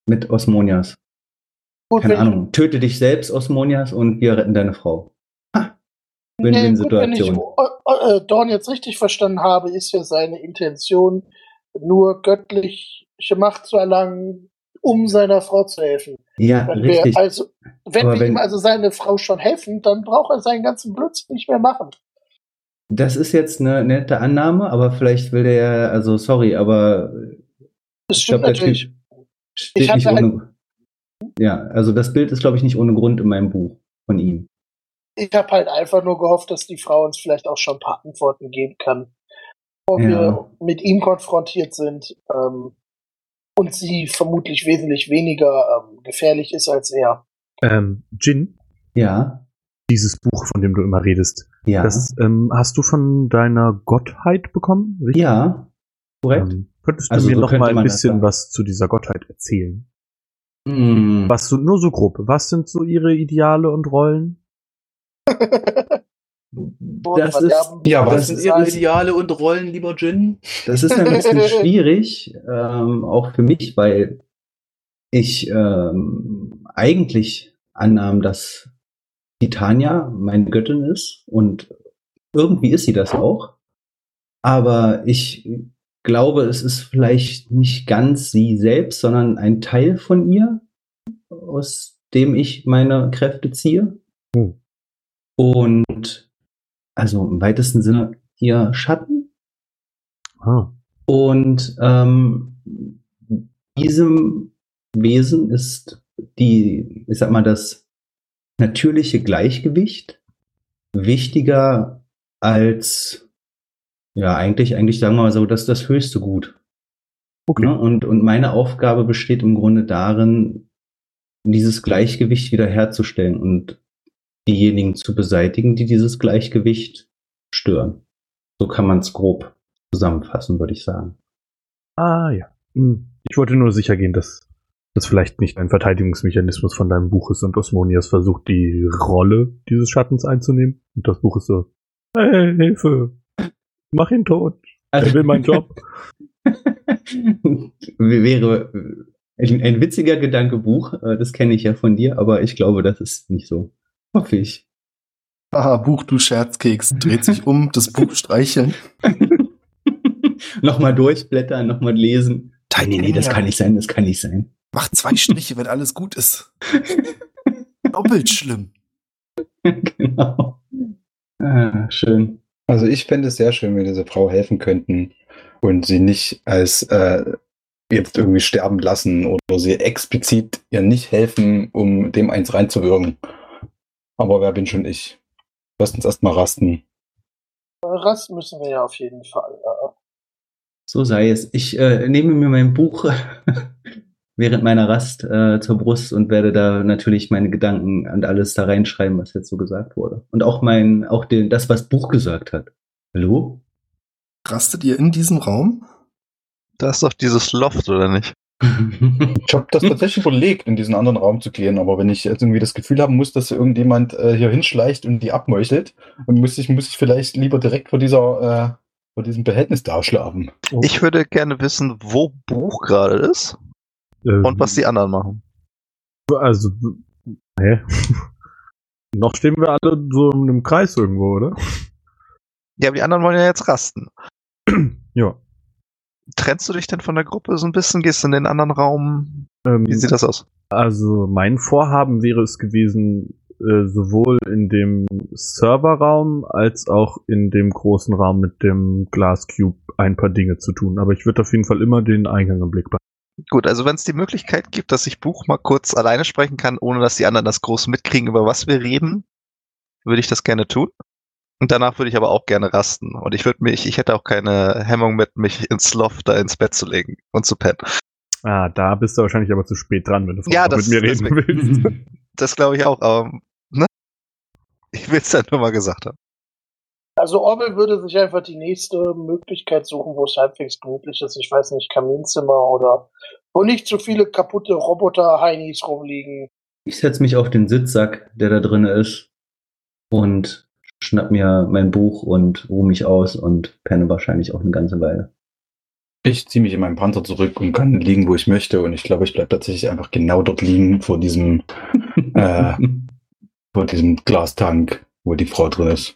Mit Osmonias. Gut, Keine Ahnung. Töte dich selbst, Osmonias, und wir retten deine Frau. Ha. Nee, wenn ich Win-win-Situation. äh, Dorn jetzt richtig verstanden habe, ist ja seine Intention, nur göttliche Macht zu erlangen, um seiner Frau zu helfen. Ja, Wenn richtig. wir also, wenn Aber wir wenn- ihm also seine Frau schon helfen, dann braucht er seinen ganzen Blödsinn nicht mehr machen. Das ist jetzt eine nette Annahme, aber vielleicht will der ja, also sorry, aber Das ich stimmt glaube, der Typ natürlich. steht Ich nicht ohne. Ja, also das Bild ist, glaube ich, nicht ohne Grund in meinem Buch von ihm. Ich habe halt einfach nur gehofft, dass die Frau uns vielleicht auch schon ein paar Antworten geben kann, bevor Ja. wir mit ihm konfrontiert sind ähm, und sie vermutlich wesentlich weniger ähm, gefährlich ist als er. Ähm, Jin, Ja, dieses Buch, von dem du immer redest, ja, das ähm, hast du von deiner Gottheit bekommen? richtig? ja, korrekt. Ähm, könntest du Also mir so noch mal ein bisschen was zu dieser Gottheit erzählen? Hm. Was so, nur so grob. Was sind so ihre Ideale und Rollen? Das ist, Ja, das was sind ist Ihre alles- Ideale und Rollen, lieber Jin? Das ist ein bisschen schwierig, ähm, auch für mich, weil ich ähm, eigentlich annahm, dass Titania meine Göttin ist und irgendwie ist sie das auch. Aber ich glaube, es ist vielleicht nicht ganz sie selbst, sondern ein Teil von ihr, aus dem ich meine Kräfte ziehe. Hm. Und also im weitesten Sinne ihr Schatten. Ah. Und ähm, diesem Wesen ist die, ich sag mal, das natürliche Gleichgewicht wichtiger als, ja, eigentlich, eigentlich sagen wir mal so, dass das höchste Gut. Okay. Ne? Und, und meine Aufgabe besteht im Grunde darin, dieses Gleichgewicht wiederherzustellen und diejenigen zu beseitigen, die dieses Gleichgewicht stören. So kann man es grob zusammenfassen, würde ich sagen. Ah ja. Hm. Ich wollte nur sicher gehen, dass das vielleicht nicht ein Verteidigungsmechanismus von deinem Buch ist und Osmonias versucht, die Rolle dieses Schattens einzunehmen. Und das Buch ist so, hey, Hilfe, mach ihn tot. Er will meinen Job. Wäre ein, ein witziger Gedankebuch, äh, das kenne ich ja von dir, aber ich glaube, das ist nicht so. Hoffe ich. Haha, Buch, du Scherzkeks. Dreht sich um, das Buch streicheln. nochmal durchblättern, nochmal lesen. Nee, nee, das kann nicht sein, das kann nicht sein. Mach zwei Striche, wenn alles gut ist. Doppelt schlimm. genau. Ah, schön. Also ich fände es sehr schön, wenn diese Frau helfen könnten und sie nicht als äh, jetzt irgendwie sterben lassen oder sie explizit ihr nicht helfen, um dem eins reinzuwirken. Aber wer bin schon ich? Lass uns erstmal rasten. Rast müssen wir ja auf jeden Fall. Ja. So sei es. Ich äh, nehme mir mein Buch während meiner Rast äh, zur Brust und werde da natürlich meine Gedanken und alles da reinschreiben, was jetzt so gesagt wurde. Und auch mein, auch den, das, was Buch gesagt hat. Hallo? Rastet ihr in diesem Raum? Da ist doch dieses Loft, oder nicht? Ich habe das tatsächlich überlegt, in diesen anderen Raum zu gehen, aber wenn ich jetzt irgendwie das Gefühl haben muss, dass irgendjemand äh, hier hinschleicht und die abmeuchelt, dann muss ich, muss ich vielleicht lieber direkt vor dieser, äh, vor diesem Behältnis da schlafen. Ich würde gerne wissen, wo Buch gerade ist Ähm, und was die anderen machen. Also, hä? Noch stehen wir alle so in einem Kreis irgendwo, oder? Ja, aber die anderen wollen ja jetzt rasten. Ja. Trennst du dich denn von der Gruppe so ein bisschen? Gehst du in den anderen Raum? Ähm, Wie sieht das aus? Also mein Vorhaben wäre es gewesen, äh, sowohl in dem Serverraum als auch in dem großen Raum mit dem Glass Cube ein paar Dinge zu tun. Aber ich würde auf jeden Fall immer den Eingang im Blick behalten. Gut, also wenn es die Möglichkeit gibt, dass ich Buch mal kurz alleine sprechen kann, ohne dass die anderen das groß mitkriegen, über was wir reden, würde ich das gerne tun. Und danach würde ich aber auch gerne rasten. Und ich würde mich, ich hätte auch keine Hemmung mit, mich ins Loft da ins Bett zu legen und zu pennen. Ah, da bist du wahrscheinlich aber zu spät dran, wenn du Ja, das- mit mir reden deswegen. willst. Das glaube ich auch, aber ne? Ich will es dann nur mal gesagt haben. Also Orwell würde sich einfach die nächste Möglichkeit suchen, wo es halbwegs gemütlich ist. Ich weiß nicht, Kaminzimmer oder wo nicht so viele kaputte Roboter-Heinis rumliegen. Ich setze mich auf den Sitzsack, der da drin ist, und schnapp mir mein Buch und ruhe mich aus und penne wahrscheinlich auch eine ganze Weile. Ich ziehe mich in meinen Panzer zurück und kann liegen, wo ich möchte. Und ich glaube, ich bleibe tatsächlich einfach genau dort liegen vor diesem, Äh. vor diesem Glastank, wo die Frau drin ist.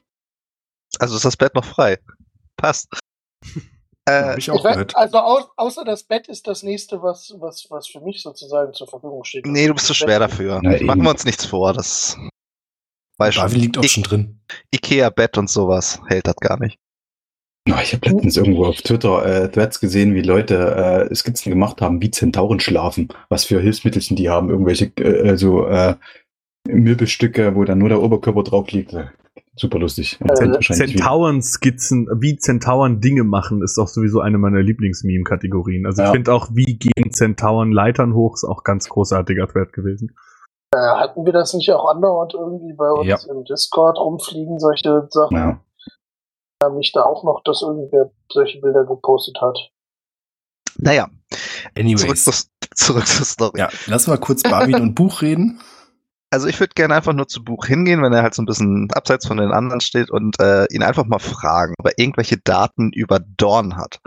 Also ist das Bett noch frei. Passt. Äh, ich auch Ich weiß, also au außer das Bett ist das nächste, was, was, was für mich sozusagen zur Verfügung steht. nee, du bist zu schwer dafür. Na, Machen eben. wir uns nichts vor. Das Davi liegt auch I- schon drin. Ikea-Bett und sowas hält das gar nicht. Ich habe letztens irgendwo auf Twitter äh, Threads gesehen, wie Leute äh, Skizzen gemacht haben, wie Zentauren schlafen. Was für Hilfsmittelchen die haben. Irgendwelche äh, so äh, Möbelstücke, wo dann nur der Oberkörper drauf liegt. Äh, Super lustig. Äh. Zentauren-Skizzen, wie Zentauren Dinge machen, ist auch sowieso eine meiner Lieblings-Meme-Kategorien. Also ich Ja. finde auch, wie gehen Zentauren Leitern hoch, ist auch ganz großartiger Thread gewesen. Äh, hatten wir das nicht auch andauernd irgendwie bei uns Ja. im Discord rumfliegen, solche Sachen? Ja. Ja. Nicht da auch noch, dass irgendwer solche Bilder gepostet hat. Naja, zurück, Anyways. zur, zurück zur Story. Ja, lass mal kurz Barwin und Buch reden. Also ich würde gerne einfach nur zu Buch hingehen, wenn er halt so ein bisschen abseits von den anderen steht und äh, ihn einfach mal fragen, ob er irgendwelche Daten über Dawn hat.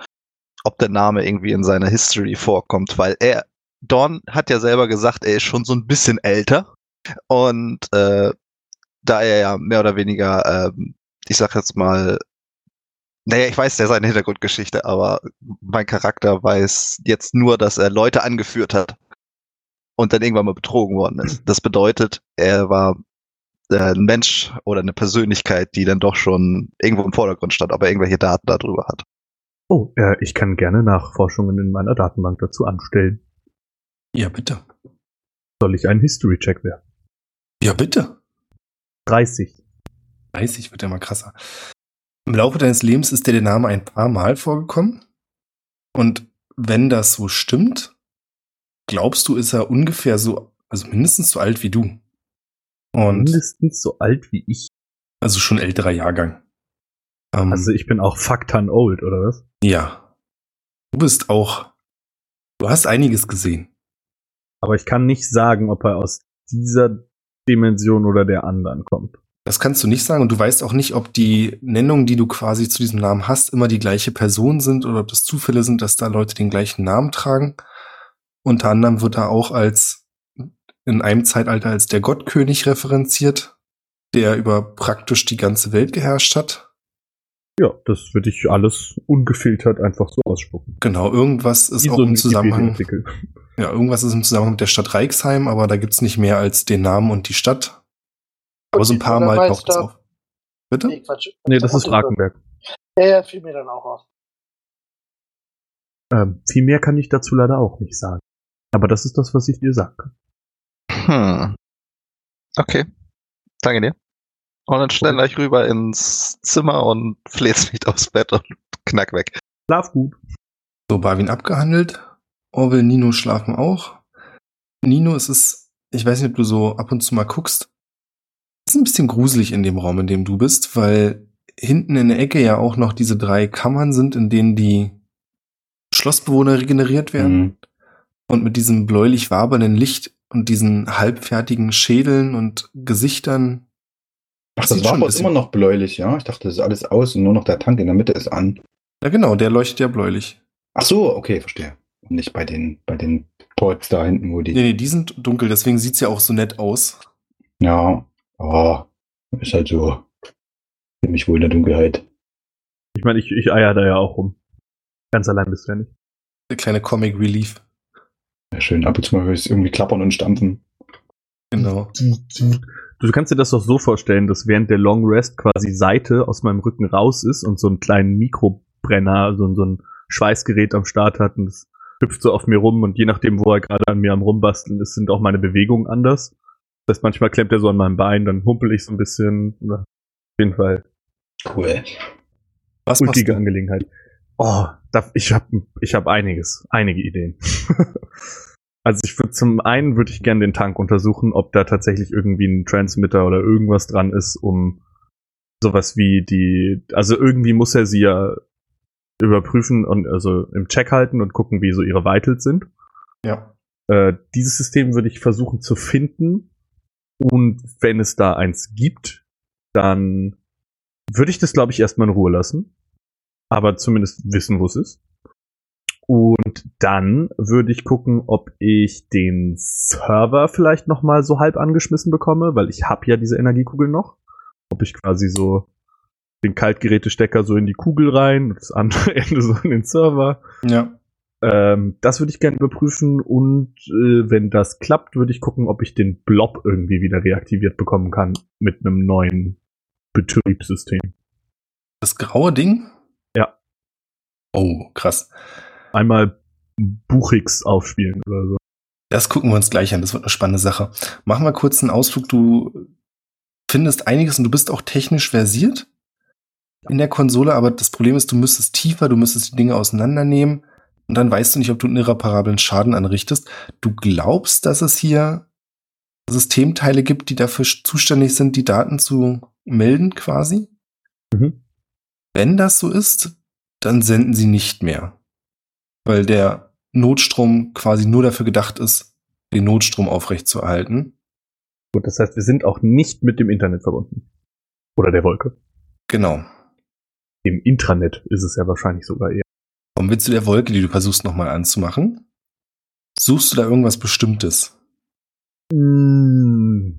Ob der Name irgendwie in seiner History vorkommt, weil er, Dawn hat ja selber gesagt, er ist schon so ein bisschen älter. Und äh, da er ja mehr oder weniger, ähm, ich sag jetzt mal, naja, ich weiß ja seine Hintergrundgeschichte, aber mein Charakter weiß jetzt nur, dass er Leute angeführt hat und dann irgendwann mal betrogen worden ist. Das bedeutet, er war äh, ein Mensch oder eine Persönlichkeit, die dann doch schon irgendwo im Vordergrund stand, aber irgendwelche Daten darüber hat. Oh, äh, ich kann gerne Nachforschungen in meiner Datenbank dazu anstellen. Ja, bitte. Soll ich einen History-Check werfen? Ja, bitte. 30. 30 wird ja mal krasser. Im Laufe deines Lebens ist dir der Name ein paar Mal vorgekommen. Und wenn das so stimmt, glaubst du, ist er ungefähr so, also mindestens so alt wie du. Und Mindestens so alt wie ich. also schon älterer Jahrgang. Ähm, Also ich bin auch fucktan old, oder was? ja. Du bist auch, du hast einiges gesehen. Aber ich kann nicht sagen, ob er aus dieser Dimension oder der anderen kommt. Das kannst du nicht sagen und du weißt auch nicht, ob die Nennungen, die du quasi zu diesem Namen hast, immer die gleiche Person sind oder ob das Zufälle sind, dass da Leute den gleichen Namen tragen. Unter anderem wird er auch als in einem Zeitalter als der Gottkönig referenziert, der über praktisch die ganze Welt geherrscht hat. Ja, das würde ich alles ungefiltert einfach so ausspucken. Genau, irgendwas ist Wie auch so im Zusammenhang. Ja, irgendwas ist im Zusammenhang mit der Stadt Reichsheim, aber da gibt's nicht mehr als den Namen und die Stadt. Aber so ein paar Mal taucht es auf. Bitte? Nee, Quatsch. Nee, das ist Rakenberg. Ja, ja, fiel mir dann auch auf. Ähm, viel mehr kann ich dazu leider auch nicht sagen. Aber das ist das, was ich dir sage. Hm. Okay. Danke dir. Und dann schnell gleich rüber ins Zimmer und fläzt mich aufs Bett und knack weg. Schlaf gut. So, Barwin abgehandelt. Orwell, Nino schlafen auch. Nino, es ist, ich weiß nicht, ob du so ab und zu mal guckst. Es ist ein bisschen gruselig in dem Raum, in dem du bist, weil hinten in der Ecke ja auch noch diese drei Kammern sind, in denen die Schlossbewohner regeneriert werden. Mhm. Und mit diesem bläulich wabernden Licht und diesen halbfertigen Schädeln und Gesichtern. Ach, Sieht das war aber immer noch bläulich, ja? Ich dachte, das ist alles aus und nur noch der Tank in der Mitte ist an. Ja, genau, der leuchtet ja bläulich. Ach so, okay, verstehe. Nicht bei den, bei den Ports da hinten, wo die. Nee, nee, die sind dunkel, deswegen sieht's ja auch so nett aus. Ja, oh, ist halt so. Ziemlich wohl in der Dunkelheit. Ich meine, ich, ich eier da ja auch rum. Ganz allein bist du ja nicht. Der kleine Comic Relief. Ja, schön. Ab und zu mal höre ich es irgendwie klappern und stampfen. Genau. Du kannst dir das doch so vorstellen, dass während der Long Rest quasi Seite aus meinem Rücken raus ist und so einen kleinen Mikrobrenner, so, so ein Schweißgerät am Start hat und es hüpft so auf mir rum und je nachdem, wo er gerade an mir am rumbasteln ist, sind auch meine Bewegungen anders. Das heißt, manchmal klemmt er so an meinem Bein, dann humpel ich so ein bisschen. Oder auf jeden Fall Cool. Was du? Angelegenheit. Oh, da, ich habe ich hab einiges, einige Ideen. also ich würde zum einen würde ich gerne den Tank untersuchen, ob da tatsächlich irgendwie ein Transmitter oder irgendwas dran ist, um sowas wie die, also irgendwie muss er sie ja überprüfen und also im Check halten und gucken, wie so ihre Vitals sind. Ja. Äh, dieses System würde ich versuchen zu finden. Und wenn es da eins gibt, dann würde ich das, glaube ich, erstmal in Ruhe lassen. Aber zumindest wissen, wo es ist. Und dann würde ich gucken, ob ich den Server vielleicht noch mal so halb angeschmissen bekomme, weil ich habe ja diese Energiekugel noch. Ob ich quasi so den Kaltgerätestecker so in die Kugel rein das andere Ende so in den Server. Ja. Ähm, das würde ich gerne überprüfen und äh, wenn das klappt, würde ich gucken, ob ich den Blob irgendwie wieder reaktiviert bekommen kann mit einem neuen Betriebssystem. Das graue Ding? Ja. Oh, krass. Einmal Buchix aufspielen oder so. Das gucken wir uns gleich an. Das wird eine spannende Sache. Machen wir kurz einen Ausflug. Du findest einiges und du bist auch technisch versiert in der Konsole, aber das Problem ist, du müsstest tiefer, du müsstest die Dinge auseinandernehmen und dann weißt du nicht, ob du einen irreparablen Schaden anrichtest. Du glaubst, dass es hier Systemteile gibt, die dafür zuständig sind, die Daten zu melden quasi? Mhm. Wenn das so ist, dann senden sie nicht mehr. Weil der Notstrom quasi nur dafür gedacht ist, den Notstrom aufrechtzuerhalten. Gut, das heißt, wir sind auch nicht mit dem Internet verbunden. Oder der Wolke. Genau. Im Intranet ist es ja wahrscheinlich sogar eher. Kommen wir zu der Wolke, die du versuchst nochmal anzumachen. Suchst du da irgendwas Bestimmtes? Mm,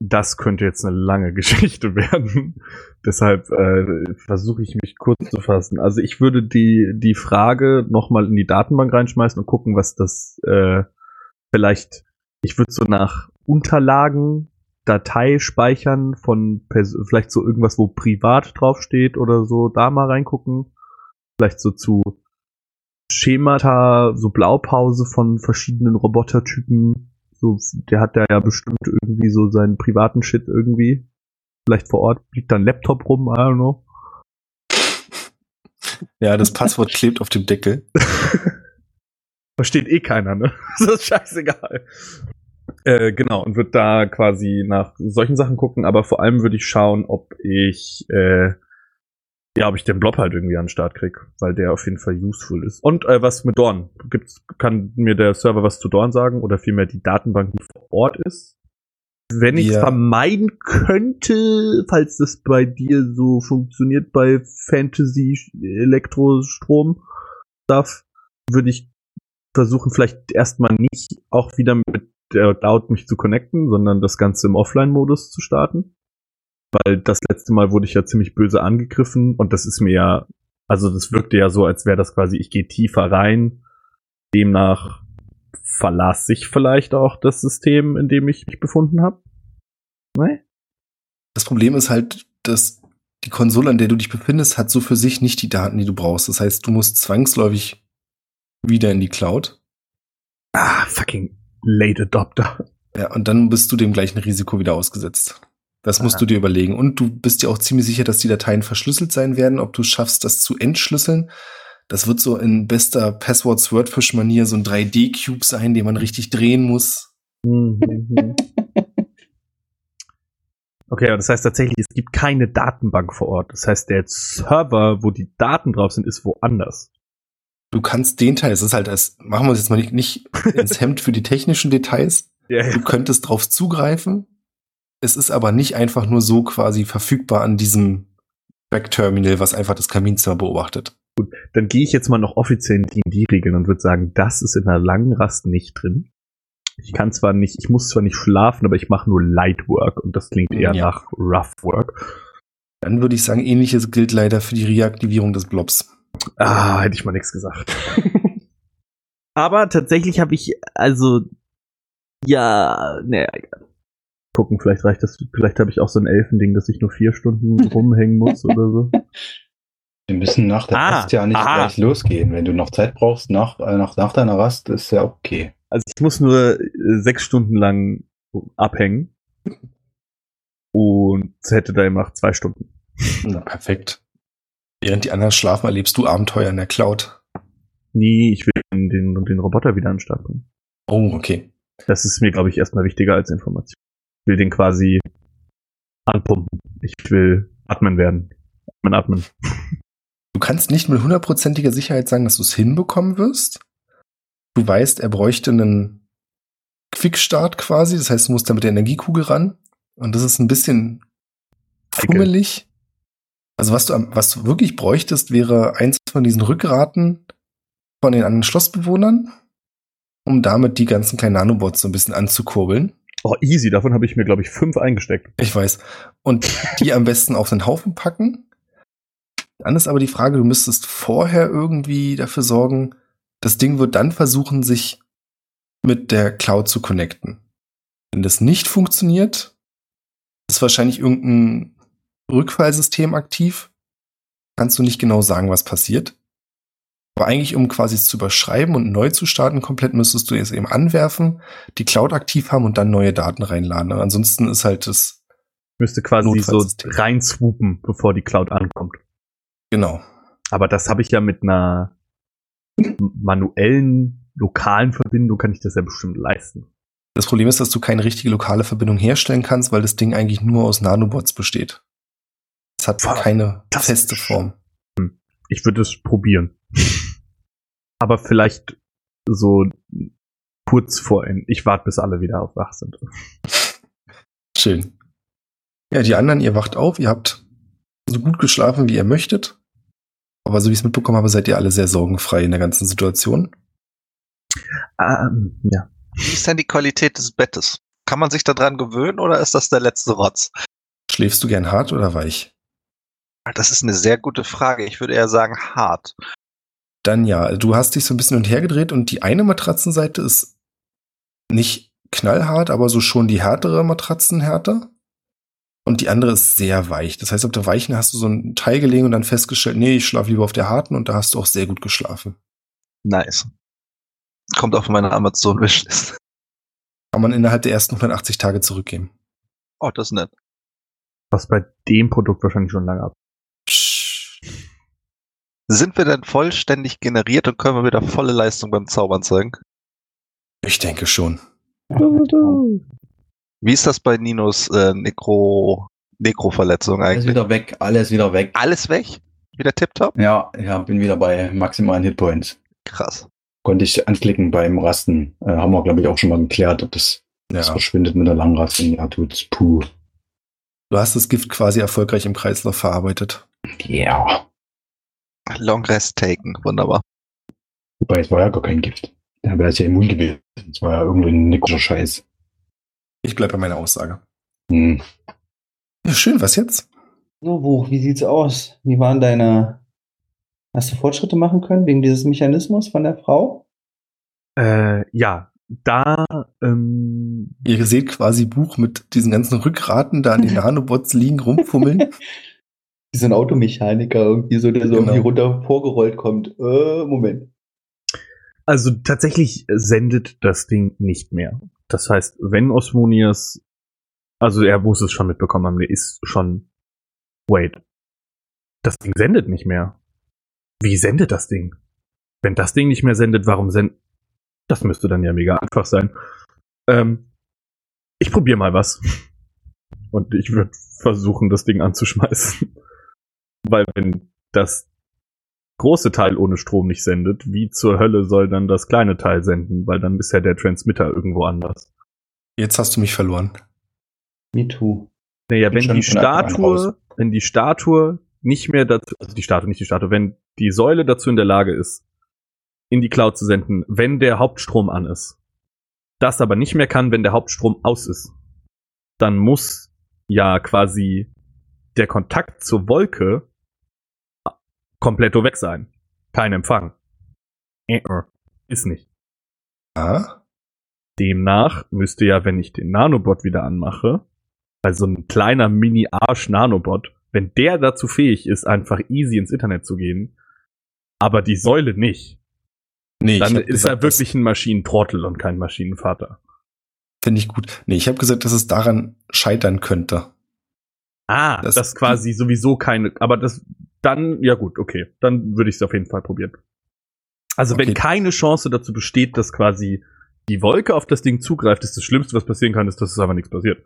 das könnte jetzt eine lange Geschichte werden. Deshalb äh, versuche ich mich kurz zu fassen. Also ich würde die, die Frage nochmal in die Datenbank reinschmeißen und gucken, was das äh, vielleicht, ich würde so nach Unterlagen, Datei speichern von Pers vielleicht so irgendwas, wo privat draufsteht oder so, da mal reingucken. Vielleicht so zu Schemata, so Blaupause von verschiedenen Robotertypen. So, der hat da ja bestimmt irgendwie so seinen privaten Shit irgendwie. Vielleicht vor Ort liegt da ein Laptop rum, I don't know. Ja, das Passwort klebt auf dem Deckel. Versteht eh keiner, ne? Das ist scheißegal. Äh, genau, und würde da quasi nach solchen Sachen gucken, aber vor allem würde ich schauen, ob ich, äh, ja, ob ich den Blob halt irgendwie an den Start krieg, weil der auf jeden Fall useful ist. Und äh, was mit Dorn? Gibt's, kann mir der Server was zu Dorn sagen oder vielmehr die Datenbank, die vor Ort ist? Wenn ich Ja. vermeiden könnte, falls das bei dir so funktioniert bei Fantasy Elektrostrom Stuff, würde ich versuchen, vielleicht erstmal nicht auch wieder mit der Cloud mich zu connecten, sondern das Ganze im Offline-Modus zu starten. Weil das letzte Mal wurde ich ja ziemlich böse angegriffen und das ist mir ja, also das wirkte ja so, als wäre das quasi, ich gehe tiefer rein. Demnach verlas sich vielleicht auch das System, in dem ich mich befunden habe. Ne? Das Problem ist halt, dass die Konsole, an der du dich befindest, hat so für sich nicht die Daten, die du brauchst. Das heißt, du musst zwangsläufig wieder in die Cloud. Ah, fucking Late Adopter. Ja, und dann bist du dem gleichen Risiko wieder ausgesetzt. Das musst Ah. du dir überlegen. Und du bist dir auch ziemlich sicher, dass die Dateien verschlüsselt sein werden, ob du schaffst, das zu entschlüsseln. Das wird so in bester Password-Swordfish-Manier so ein 3D-Cube sein, den man richtig drehen muss. Mhm. Okay, das heißt tatsächlich, es gibt keine Datenbank vor Ort. Das heißt, der Server, wo die Daten drauf sind, ist woanders. Du kannst den Teil, es ist halt das, machen wir uns jetzt mal nicht, nicht ins Hemd für die technischen Details. Ja, Du könntest drauf zugreifen. Es ist aber nicht einfach nur so quasi verfügbar an diesem Backterminal, was einfach das Kaminzimmer beobachtet. Dann gehe ich jetzt mal noch offiziell in D&D-Regeln und würde sagen, das ist in einer langen Rast nicht drin. Ich kann zwar nicht, ich muss zwar nicht schlafen, aber ich mache nur Light Work und das klingt eher Ja. nach Rough Work. Dann würde ich sagen, ähnliches gilt leider für die Reaktivierung des Blobs. Ah, hätte ich mal nichts gesagt. aber tatsächlich habe ich, also, ja, ne, egal. Gucken, vielleicht reicht das, vielleicht habe ich auch so ein Elfending, dass ich nur vier Stunden rumhängen muss oder so. Wir müssen nach der Ah, Rast ja nicht aha. gleich losgehen. Wenn du noch Zeit brauchst nach, äh, nach, nach deiner Rast, ist ja okay. Also ich muss nur äh, sechs Stunden lang abhängen. Und hätte da immer zwei Stunden. Na, perfekt. Während die anderen schlafen, erlebst du Abenteuer in der Cloud. Nee, ich will den, den, den Roboter wieder an den Start bringen. Oh, okay. Das ist mir, glaube ich, erstmal wichtiger als Information. Ich will den quasi anpumpen. Ich will Atmen werden. Atmen, atmen. Du kannst nicht mit hundertprozentiger Sicherheit sagen, dass du es hinbekommen wirst. Du weißt, er bräuchte einen Quickstart quasi. Das heißt, du musst da mit der Energiekugel ran. Und das ist ein bisschen fummelig. Also was du, was du wirklich bräuchtest, wäre eins von diesen Rückgraten von den anderen Schlossbewohnern, um damit die ganzen kleinen Nanobots so ein bisschen anzukurbeln. Oh, easy. Davon habe ich mir, glaube ich, fünf eingesteckt. Ich weiß. Und die am besten auf den Haufen packen. Dann ist aber die Frage, du müsstest vorher irgendwie dafür sorgen, das Ding wird dann versuchen, sich mit der Cloud zu connecten. Wenn das nicht funktioniert, ist wahrscheinlich irgendein Rückfallsystem aktiv. Kannst du nicht genau sagen, was passiert. Aber eigentlich, um quasi es zu überschreiben und neu zu starten, komplett müsstest du es eben anwerfen, die Cloud aktiv haben und dann neue Daten reinladen. Und ansonsten ist halt das Müsste quasi so reinswoopen, bevor die Cloud ankommt. Genau. Aber das habe ich ja mit einer manuellen, lokalen Verbindung, kann ich das ja bestimmt leisten. Das Problem ist, dass du keine richtige lokale Verbindung herstellen kannst, weil das Ding eigentlich nur aus Nanobots besteht. Es hat Fuck, keine das feste Form. Ich würde es probieren. Aber vielleicht so kurz vor Ende. Ich warte, bis alle wieder auf wach sind. Schön. Ja, die anderen, ihr wacht auf, ihr habt so gut geschlafen, wie ihr möchtet. Aber so wie ich es mitbekommen habe, seid ihr alle sehr sorgenfrei in der ganzen Situation. Ähm, ja. Wie ist denn die Qualität des Bettes? Kann man sich daran gewöhnen oder ist das der letzte Rotz? Schläfst du gern hart oder weich? Das ist eine sehr gute Frage. Ich würde eher sagen hart. Dann ja, du hast dich so ein bisschen hin und her gedreht und die eine Matratzenseite ist nicht knallhart, aber so schon die härtere Matratzenhärte. Und die andere ist sehr weich. Das heißt, auf der weichen hast du so ein Teil gelegen und dann festgestellt, nee, ich schlafe lieber auf der harten und da hast du auch sehr gut geschlafen. Nice. Kommt auf meine Amazon-Wishlist. Kann man innerhalb der ersten 180 Tage zurückgeben. Oh, das ist nett. Was bei dem Produkt wahrscheinlich schon lange ab. Sind wir denn vollständig generiert und können wir wieder volle Leistung beim Zaubern zeigen? Ich denke schon. Wie ist das bei Ninos äh, Nekro Nekro-Verletzung Alles eigentlich? wieder weg, alles wieder weg. Alles weg? Wieder tipptopp? Ja, ja, bin wieder bei maximalen Hitpoints. Krass. Konnte ich anklicken beim Rasten. Äh, haben wir, glaube ich, auch schon mal geklärt, ob das, das Ja. verschwindet mit der Langrasten. Ja, tut's. Puh. Du hast das Gift quasi erfolgreich im Kreislauf verarbeitet. Ja. Long Rest taken. Wunderbar. Wobei, es war ja gar kein Gift. Da wäre es ja immun gewesen. Es war ja irgendwie ein nikrischer Scheiß. Ich bleibe bei meiner Aussage. Hm. Ja, schön, was jetzt? So, Buch, wie sieht's aus? Wie waren deine. Hast du Fortschritte machen können wegen dieses Mechanismus von der Frau? Äh, ja, da, ähm, Ihr seht quasi Buch mit diesen ganzen Rückraten da an den Nanobots liegen, rumfummeln. Wie so ein Automechaniker irgendwie so, der so Genau. irgendwie runter vorgerollt kommt. Äh, Moment. also tatsächlich sendet das Ding nicht mehr. Das heißt, wenn Osmonius, also er muss es schon mitbekommen haben, der ist schon, wait, das Ding sendet nicht mehr. Wie sendet das Ding? Wenn das Ding nicht mehr sendet, warum sendet, das müsste dann ja mega einfach sein. Ähm, ich probiere mal was. Und ich würde versuchen, das Ding anzuschmeißen. Weil wenn das große Teil ohne Strom nicht sendet, wie zur Hölle soll dann das kleine Teil senden? Weil dann ist ja der Transmitter irgendwo anders. Jetzt hast du mich verloren. Me too. Naja, wenn die. Statue, wenn die Statue nicht mehr dazu, also die Statue, nicht die Statue, wenn die Säule dazu in der Lage ist, in die Cloud zu senden, wenn der Hauptstrom an ist, das aber nicht mehr kann, wenn der Hauptstrom aus ist, dann muss ja quasi der Kontakt zur Wolke komplett weg sein. Kein Empfang. Ist nicht. Ah? Demnach müsste ja, wenn ich den Nanobot wieder anmache, weil so ein kleiner Mini-Arsch-Nanobot, wenn der dazu fähig ist, einfach easy ins Internet zu gehen, aber die Säule nicht, Nee, dann ist gesagt, er wirklich ein Maschinentrottel und kein Maschinenvater. Finde ich gut. Nee, ich habe gesagt, dass es daran scheitern könnte. Ah, Das- das, quasi sowieso keine, aber das, dann, ja gut, okay, dann würde ich es auf jeden Fall probieren. Also wenn Okay. keine Chance dazu besteht, dass quasi die Wolke auf das Ding zugreift, ist das Schlimmste, was passieren kann, ist, dass es einfach nichts passiert.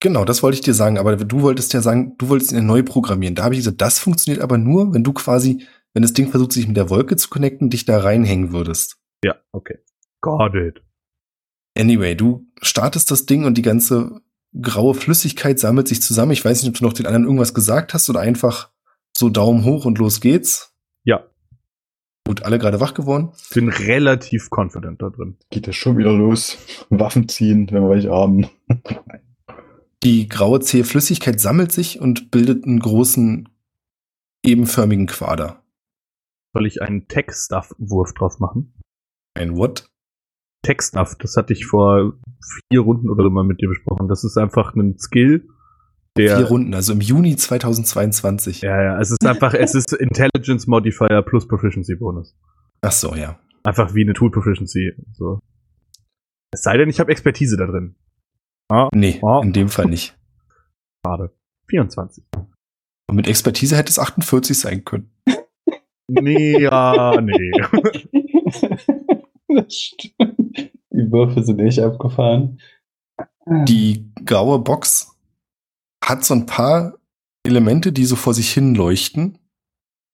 Genau, das wollte ich dir sagen, aber du wolltest ja sagen, du wolltest ihn neu programmieren. Da habe ich gesagt, das funktioniert aber nur, wenn du quasi, wenn das Ding versucht, sich mit der Wolke zu connecten, dich da reinhängen würdest. Ja, okay. Got it. Anyway, du startest das Ding und die ganze graue Flüssigkeit sammelt sich zusammen. Ich weiß nicht, ob du noch den anderen irgendwas gesagt hast oder einfach so Daumen hoch und los geht's. Ja, Gut, alle gerade wach geworden. bin relativ confident da drin. Geht das schon wieder los? Waffen ziehen, wenn wir welche haben. Die graue zähe Flüssigkeit sammelt sich und bildet einen großen ebenförmigen Quader. Soll ich einen Tech-Stuff-Wurf drauf machen? Ein What? Tech-Stuff, das hatte ich vor vier Runden oder so mal mit dir besprochen. Das ist einfach ein Skill, der. Vier Runden, also im Juni 2022. Ja, ja, es ist einfach, es ist Intelligence Modifier plus Proficiency Bonus. Ach so, ja. Einfach wie eine Tool Proficiency. So. Es sei denn, ich habe Expertise da drin. Ah, Nee, Oh. in dem Fall nicht. schade. 24. Und mit Expertise hätte es 48 sein können. Nee, ja, nee. das stimmt. Die Würfe sind echt abgefahren. Die graue Box hat so ein paar Elemente, die so vor sich hin leuchten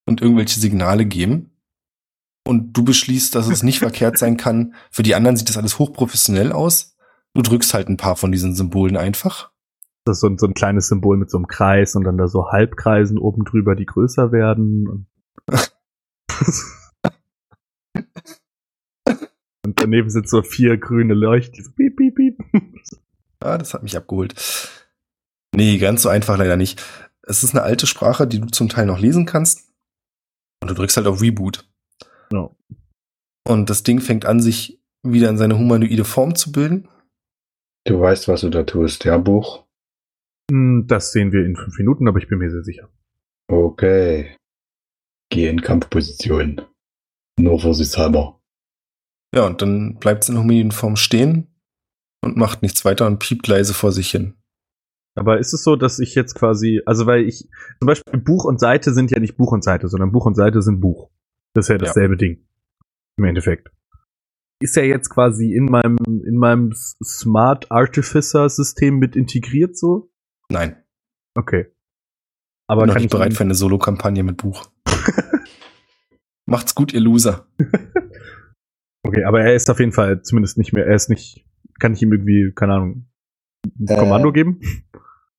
und irgendwelche Signale geben. Und du beschließt, dass es nicht verkehrt sein kann. Für die anderen sieht das alles hochprofessionell aus. Du drückst halt ein paar von diesen Symbolen einfach. Das ist so ein, so ein kleines Symbol mit so einem Kreis und dann da so Halbkreisen oben drüber, die größer werden. Und, und daneben sind so vier grüne Leuchten. So piep, piep, piep. Ah, das hat mich abgeholt. Nee, ganz so einfach leider nicht. Es ist eine alte Sprache, die du zum Teil noch lesen kannst. Und du drückst halt auf Reboot. Ja. Und das Ding fängt an, sich wieder in seine humanoide Form zu bilden. Du weißt, was du da tust, ja, Buch? Hm, Das sehen wir in fünf Minuten, aber ich bin mir sehr sicher. Okay. Geh in Kampfposition. Nur vorsichtshalber. Ja, und dann bleibt es in humanoiden Form stehen und macht nichts weiter und piept leise vor sich hin. Aber ist es so, dass ich jetzt quasi, also weil ich, zum Beispiel Buch und Seite sind ja nicht Buch und Seite, sondern Buch und Seite sind Buch. Das ist ja dasselbe Ding. Im Endeffekt. Ist ja jetzt quasi in meinem, in meinem Smart Artificer System mit integriert so? Nein, Okay. Aber aber noch kann nicht ich bereit für eine Solo-Kampagne mit Buch. Macht's gut, ihr Loser. Okay, aber er ist auf jeden Fall zumindest nicht mehr, er ist nicht, kann ich ihm irgendwie, keine Ahnung, ein Äh, Kommando geben?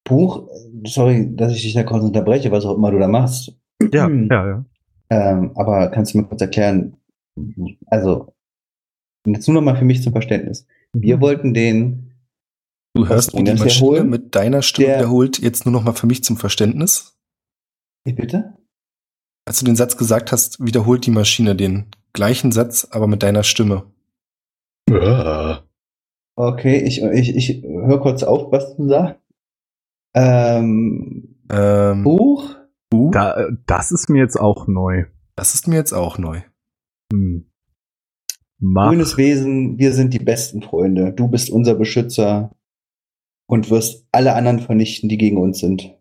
Buch, sorry, dass ich dich da kurz unterbreche, was auch immer du da machst. Ja, ja, ja. Ähm, aber kannst du mir kurz erklären, also, jetzt nur noch mal für mich zum Verständnis. Wir wollten den, Du hörst, wie die Maschine wiederholen? mit deiner Stimme Der- wiederholt, jetzt nur noch mal für mich zum Verständnis. wie bitte? Als du den Satz gesagt hast, wiederholt die Maschine den gleichen Satz, aber mit deiner Stimme. Okay, ich, ich, ich höre kurz auf, was du sagst. Ähm, Ähm, Buch? Buch? Da, äh, das ist mir jetzt auch neu. Das ist mir jetzt auch neu. Hm. Mach. Grünes Wesen, wir sind die besten Freunde. Du bist unser Beschützer und wirst alle anderen vernichten, die gegen uns sind.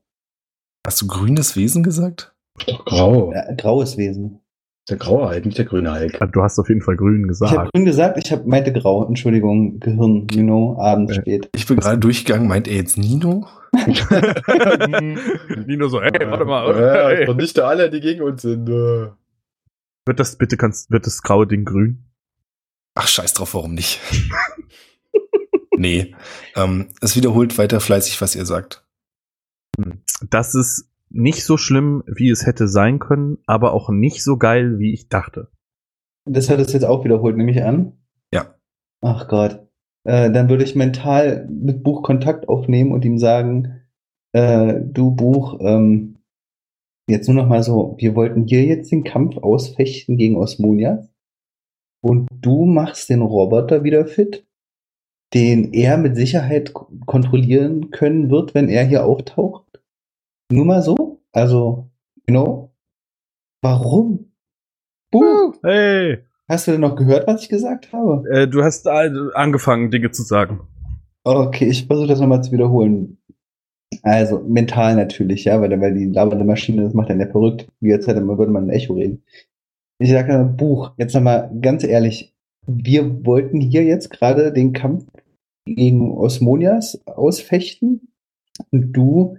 Hast du grünes Wesen gesagt? Doch grau. Äh, graues Wesen. Der graue Hulk, nicht der grüne Hulk. Du hast auf jeden Fall grün Ich habe gesagt. grün gesagt, ich hab, meinte grau. Entschuldigung, Gehirn, you know, abends Äh, spät. Ich bin gerade durchgegangen, meint er jetzt Nino? Nino so, hey, warte mal. Ja, Hey. vernichte alle, die gegen uns sind. äh. Wird das bitte, kannst, wird das graue Ding grün? Ach, scheiß drauf, warum nicht? nee. Ähm, es wiederholt weiter fleißig, was ihr sagt. Das ist nicht so schlimm, wie es hätte sein können, aber auch nicht so geil, wie ich dachte. Das hat es jetzt auch wiederholt, nehme ich an. Ja. Ach Gott. Äh, dann würde ich mental mit Buch Kontakt aufnehmen und ihm sagen, äh, du Buch, ähm, jetzt nur noch mal so, wir wollten hier jetzt den Kampf ausfechten gegen Osmonia und du machst den Roboter wieder fit, den er mit Sicherheit kontrollieren können wird, wenn er hier auftaucht. Nur mal so, also, you know, warum? Buch, Hey, hast du denn noch gehört, was ich gesagt habe? äh, du hast angefangen, Dinge zu sagen. Okay, ich versuche das nochmal zu wiederholen. Also mental natürlich, ja, weil, weil die labernde Maschine, das macht einen ja verrückt. Wie jetzt hätte man, würde man ein Echo reden. Ich sage Buch, jetzt nochmal ganz ehrlich, wir wollten hier jetzt gerade den Kampf gegen Osmonias ausfechten und du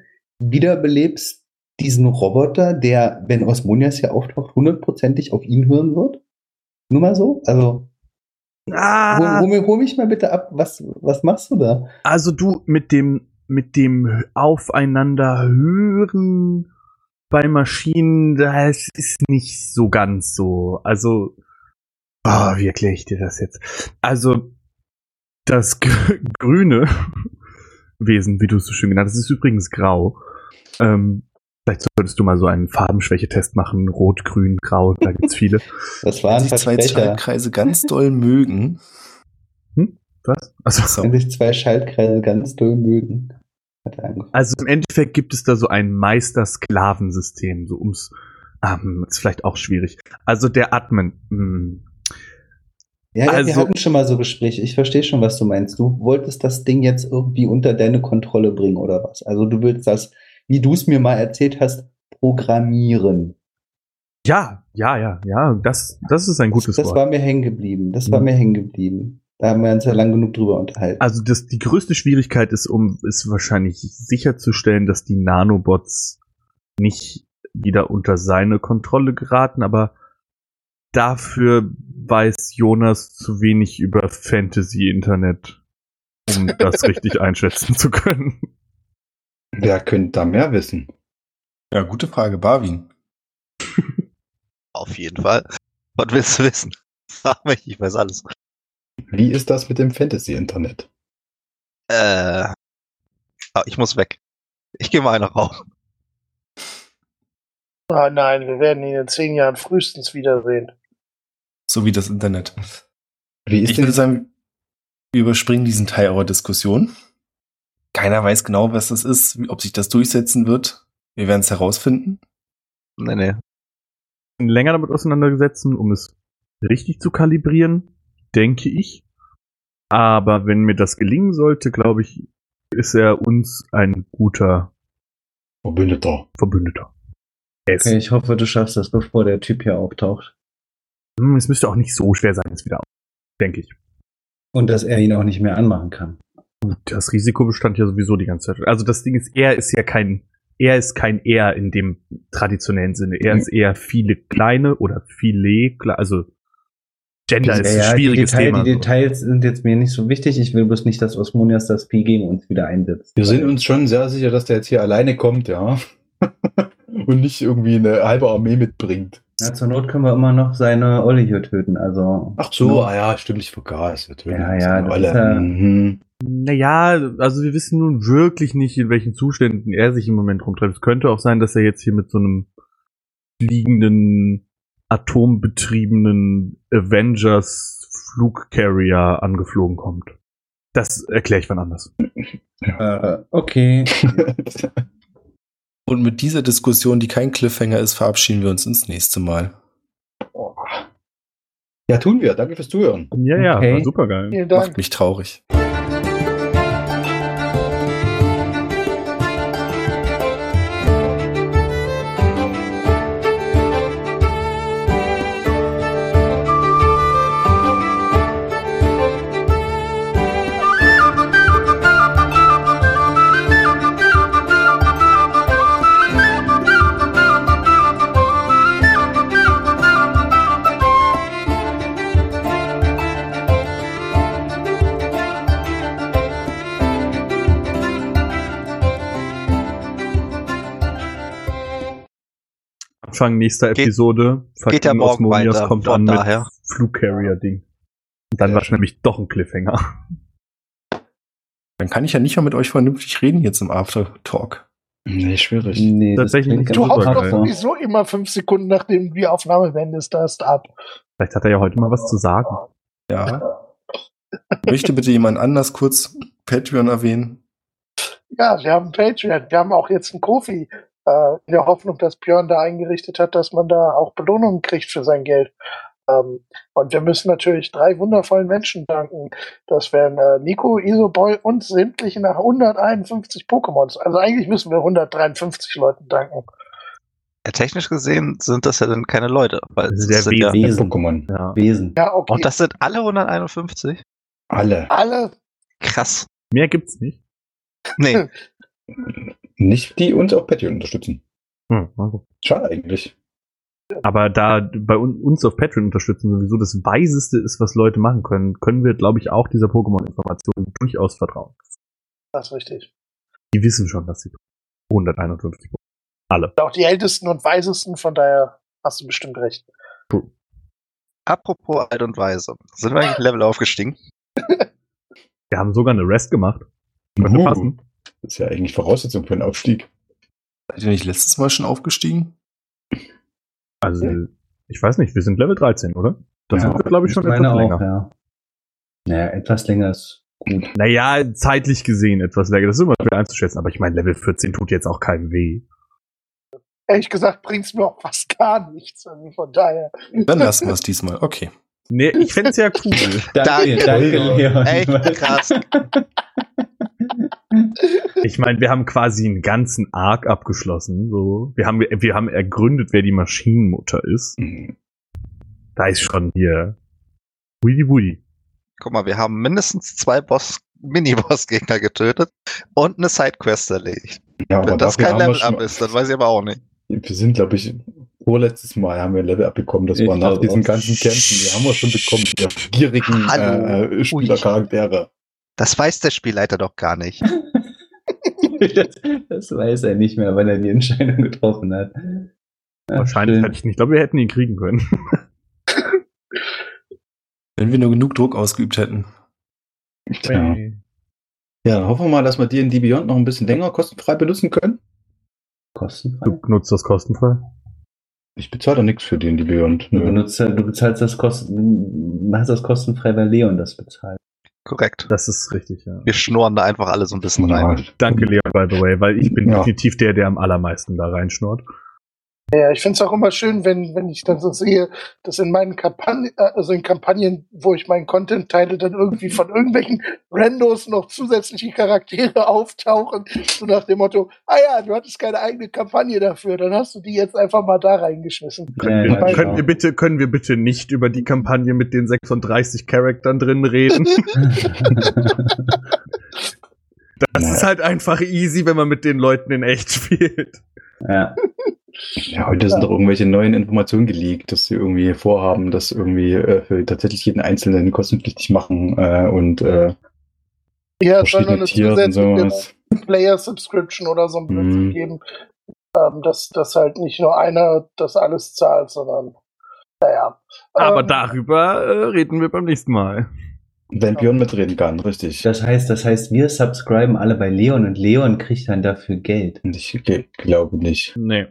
wiederbelebst diesen Roboter, der, wenn Osmonias hier auftaucht, hundertprozentig auf ihn hören wird. Nur mal so, also hol, Ah, hol, mich- hol mich mal bitte ab, was, was machst du da? also du mit dem mit dem aufeinander hören bei Maschinen, das ist nicht so ganz so. Also, ah, wie erkläre ich dir das jetzt? Also, das gr- grüne Wesen, wie du es so schön genannt hast, ist übrigens grau. Ähm, vielleicht solltest du mal so einen Farbenschwächetest machen. Rot, grün, grau, da gibt's viele. Das war Wenn ein sich zwei. Schaltkreise ganz doll mögen. Was? Also, So, Wenn sich zwei Schaltkreise ganz doll mögen. Also im Endeffekt gibt es da so ein Meister-Sklavensystem, so ums, ähm, ist vielleicht auch schwierig. Also der Admin, hm, Ja, ja, wir also- hatten schon mal so Gespräche. Ich verstehe schon, was du meinst. Du wolltest das Ding jetzt irgendwie unter deine Kontrolle bringen oder was? Also du willst das, wie du es mir mal erzählt hast, programmieren. ja, ja, ja, ja, das, das ist ein gutes das Wort. war mir hängen geblieben. Das war Mhm. mir hängen geblieben. Da haben wir uns ja lang genug drüber unterhalten. Also das, die größte Schwierigkeit ist, um ist wahrscheinlich sicherzustellen, dass die Nanobots nicht wieder unter seine Kontrolle geraten, aber dafür weiß Jonas zu wenig über Fantasy-Internet, um das richtig einschätzen zu können. Wer könnte da mehr wissen? ja, gute Frage, Barwin. Auf jeden Fall. Was willst du wissen? Frag mich, ich weiß alles. Wie ist das mit dem Fantasy-Internet? Äh. Ah, ich muss weg. Ich gehe mal eine rauchen. Ah, nein, wir werden ihn in zehn Jahren frühestens wiedersehen. So wie das Internet. Wie ist Ich denn würde sagen, wir überspringen diesen Teil eurer Diskussion. Keiner weiß genau, was das ist, ob sich das durchsetzen wird. Wir werden es herausfinden. Nee, nee. länger damit auseinandergesetzt, um es richtig zu kalibrieren, denke ich. Aber wenn mir das gelingen sollte, glaube ich, ist er uns ein guter Verbündeter? Verbündeter. Es, Okay, ich hoffe, du schaffst das, bevor der Typ hier auftaucht. Hm, es müsste auch nicht so schwer sein, es wieder auf, denke ich. Und dass er ihn auch nicht mehr anmachen kann. Das Risiko bestand ja sowieso die ganze Zeit. Also das Ding ist, er ist ja kein, er ist kein er in dem traditionellen Sinne. Er Mhm. ist eher viele kleine oder viele, kle- also Gender ist ein die, schwieriges Detail, Thema. die Details sind jetzt mir nicht so wichtig. Ich will bloß nicht, dass Osmonias das Pi gegen uns wieder einsetzt. Wir sind uns schon sehr sicher, dass der jetzt hier alleine kommt, ja. Und nicht irgendwie eine halbe Armee mitbringt. Na, zur Not können wir immer noch seine Olle hier töten. Also. Ach so, ah ja, stimmt, ich vergaß. Natürlich. Ja, ja, ist ja- Mhm. Naja, also wir wissen nun wirklich nicht, in welchen Zuständen er sich im Moment rumtreibt. Es könnte auch sein, dass er jetzt hier mit so einem fliegenden, atombetriebenen Avengers Flugcarrier angeflogen kommt. Das erkläre ich wann anders. Äh, okay. Und mit dieser Diskussion, die kein Cliffhanger ist, verabschieden wir uns ins nächste Mal. ja, tun wir. Danke fürs Zuhören. Ja, ja, Okay. war super geil. Macht mich traurig. Anfang nächster Geht- Episode. geht ja morgen Osmonias weiter, kommt von an daher. mit Flugcarrier-Ding. Und dann Sehr war es nämlich doch ein Cliffhanger. Dann kann ich ja nicht mal mit euch vernünftig reden jetzt im Aftertalk. Nee, schwierig. Nee, Tatsächlich nicht. Du haust doch sowieso immer fünf Sekunden, nachdem die Aufnahme beendest, hast ab. Vielleicht hat er ja heute mal was zu sagen. Ja. Möchte bitte jemand anders kurz Patreon erwähnen? Ja, wir haben Patreon. Wir haben auch jetzt einen Kofi. Äh, in der Hoffnung, dass Björn da eingerichtet hat, dass man da auch Belohnungen kriegt für sein Geld. Ähm, und wir müssen natürlich drei wundervollen Menschen danken. Das wären äh, Nico, Isoboy und sämtliche nach 151 Pokémons. Also eigentlich müssen wir 153 Leuten danken. Ja, technisch gesehen sind das ja dann keine Leute. Weil Das der sind ja, Wesen. Pokémon. Ja. Wesen. Ja, okay. und das sind alle 151? Alle. Alle. Krass. Mehr gibt's nicht. Nee, Nicht die uns auf Patreon unterstützen. Hm, also. Schade eigentlich. Aber da bei un uns auf Patreon unterstützen sowieso das Weiseste ist, was Leute machen können, können wir, glaube ich, auch dieser Pokémon-Information durchaus vertrauen. Das ist richtig. Die wissen schon, dass sie 151 Alle. Auch die ältesten und weisesten, von daher hast du bestimmt recht. apropos alt und weise. Sind wir eigentlich ein Level aufgestiegen? Wir haben sogar eine Rest gemacht. Könnte Uh, passen. Das ist ja eigentlich Voraussetzung für einen Aufstieg. Seid ihr nicht letztes Mal schon aufgestiegen? Also, ich weiß nicht, wir sind Level 13, oder? Das Ja, wird, glaube ich, schon etwas auch, länger. ja. Naja, etwas länger ist gut. Naja, zeitlich gesehen etwas länger. Das ist immer schwer einzuschätzen. Aber ich meine, Level 14 tut jetzt auch keinem weh. Ehrlich gesagt bringt's mir auch fast gar nichts. Von daher. Dann lassen wir es diesmal. Okay. Nee, ich fände es ja cool. Danke, danke, Leon. Echt krass. Ich meine, wir haben quasi einen ganzen Arc abgeschlossen. So. Wir, haben, wir haben ergründet, wer die Maschinenmutter ist. Mhm. Da ist schon hier. Woody Woody. Guck mal, wir haben mindestens zwei Boss, Mini-Boss-Gegner getötet und eine Sidequest erledigt. Ja, Wenn das kein Level-Up ist, dann weiß ich aber auch nicht. Wir sind, glaube ich, vorletztes Mal haben wir ein Level abbekommen. Das Ich war nach diesen ganzen Kämpfen. Die haben wir schon bekommen. Die gierigen Hallo. äh, Spielercharaktere. Das weiß der Spielleiter doch gar nicht. das, das weiß er nicht mehr, weil er die Entscheidung getroffen hat. Ach, Wahrscheinlich hätte ich nicht. Ich glaube, wir hätten ihn kriegen können. Wenn wir nur genug Druck ausgeübt hätten. Tja. Ja, dann hoffen wir mal, dass wir D&D Beyond noch ein bisschen länger kostenfrei benutzen können. Kostenfrei. Du nutzt das kostenfrei. Ich bezahle da nichts für D&D Beyond. Du, Nö. benutzt, du bezahlst das Kosten, hast das kostenfrei, weil Leon das bezahlt. Korrekt. Das ist richtig, ja. Wir schnorren da einfach alle so ein bisschen rein. Danke, Leon, by the way, weil ich bin Ja. definitiv der, der am allermeisten da reinschnurrt. Ja, ich finde es auch immer schön, wenn, wenn ich dann so sehe, dass in meinen Kampagnen, äh, also in Kampagnen, wo ich meinen Content teile, dann irgendwie von irgendwelchen Randos noch zusätzliche Charaktere auftauchen. So nach dem Motto, ah ja, du hattest keine eigene Kampagne dafür, dann hast du die jetzt einfach mal da reingeschmissen. Ja, ja, Weil- können, wir bitte, können wir bitte nicht über die Kampagne mit den 36 Charaktern drin reden? Das Ja. ist halt einfach easy, wenn man mit den Leuten in echt spielt. ja. Ja, heute sind doch irgendwelche neuen Informationen geleakt, dass sie irgendwie vorhaben, das irgendwie äh, für tatsächlich jeden Einzelnen kostenpflichtig machen äh, und äh, Ja, es soll nur verschiedene eine Tiere und zusätzliche. Player-Subscription oder so ein Blödsinn Mhm. geben. Ähm, dass, dass halt nicht nur einer das alles zahlt, sondern naja. Aber Ähm, darüber äh, reden wir beim nächsten Mal. Wenn Björn mitreden kann, richtig. Das heißt, das heißt, wir subscriben alle bei Leon und Leon kriegt dann dafür Geld. Ich ge- glaube nicht. Nee.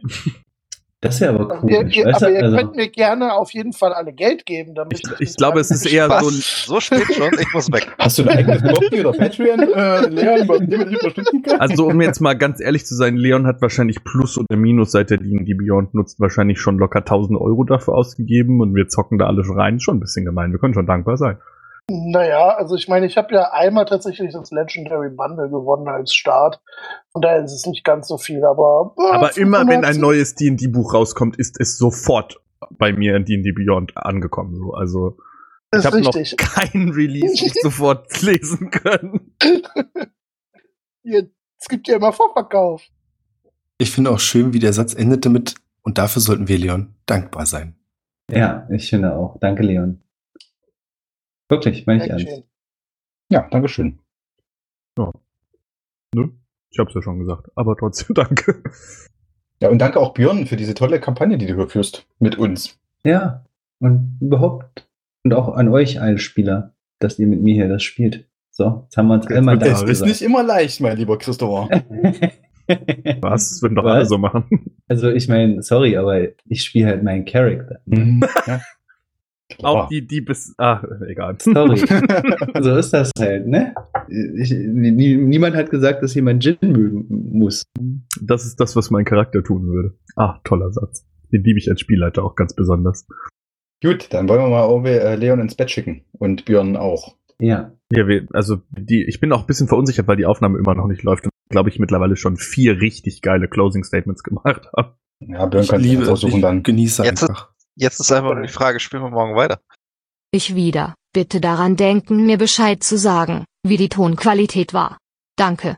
Das wäre aber cool. Ihr, ihr, aber ihr also- könnt mir gerne auf jeden Fall alle Geld geben, damit Ich, ich glaube, es ist eher so. Was? So spät schon? Ich muss weg. Hast du ein eigenes Coffee oder Patreon, äh, Leon, bei dem man dich unterstützen kann? Also um jetzt mal ganz ehrlich zu sein, Leon hat wahrscheinlich Plus oder Minus seit er die Beyond nutzt, wahrscheinlich schon locker 1000 Euro dafür ausgegeben und wir zocken da alle schon rein. Schon ein bisschen gemein. Wir können schon dankbar sein. Naja, also ich meine, ich habe ja einmal tatsächlich das Legendary Bundle gewonnen als Start. Von daher ist es nicht ganz so viel, aber. äh, Aber immer wenn ein 500 neues D&D-Buch rauskommt, ist es sofort bei mir in D&D Beyond angekommen. So. Also ich habe noch richtig. kein Release nicht sofort lesen können. Es gibt ja immer Vorverkauf. Ich finde auch schön, wie der Satz endete mit, und dafür sollten wir Leon dankbar sein. Ja, ich finde auch. Danke, Leon. Wirklich, meine ich ernst. Dankeschön. Ja, Dankeschön. Ne? Ich hab's ja schon gesagt. Aber trotzdem danke. Ja, und danke auch Björn für diese tolle Kampagne, die du hier führst mit uns. Ja, und überhaupt. Und auch an euch alle Spieler, dass ihr mit mir hier das spielt. So, jetzt haben wir uns einmal wird Es ist nicht immer leicht, mein lieber Christopher. Was? Das würden doch Was? alle so machen. Also ich meine, sorry, aber ich spiele halt meinen Charakter. Mhm. Ja. Auch die, die bis. Ah, egal. Sorry. so ist das halt, ne? Ich, nie, niemand hat gesagt, dass jemand Gin mögen muss. Das ist das, was mein Charakter tun würde. Ah, toller Satz. Den liebe ich als Spielleiter auch ganz besonders. Gut, dann wollen wir mal äh, Leon ins Bett schicken und Björn auch. Ja. Ja, wir, also die, ich bin auch ein bisschen verunsichert, weil die Aufnahme immer noch nicht läuft und glaube ich mittlerweile schon vier richtig geile Closing Statements gemacht habe. Ja, Björn Ich kann liebe es versuchen ich dann. genieße Jetzt- einfach. Jetzt ist einfach nur die Frage, spielen wir morgen weiter? Ich wieder. Bitte daran denken, mir Bescheid zu sagen, wie die Tonqualität war. Danke.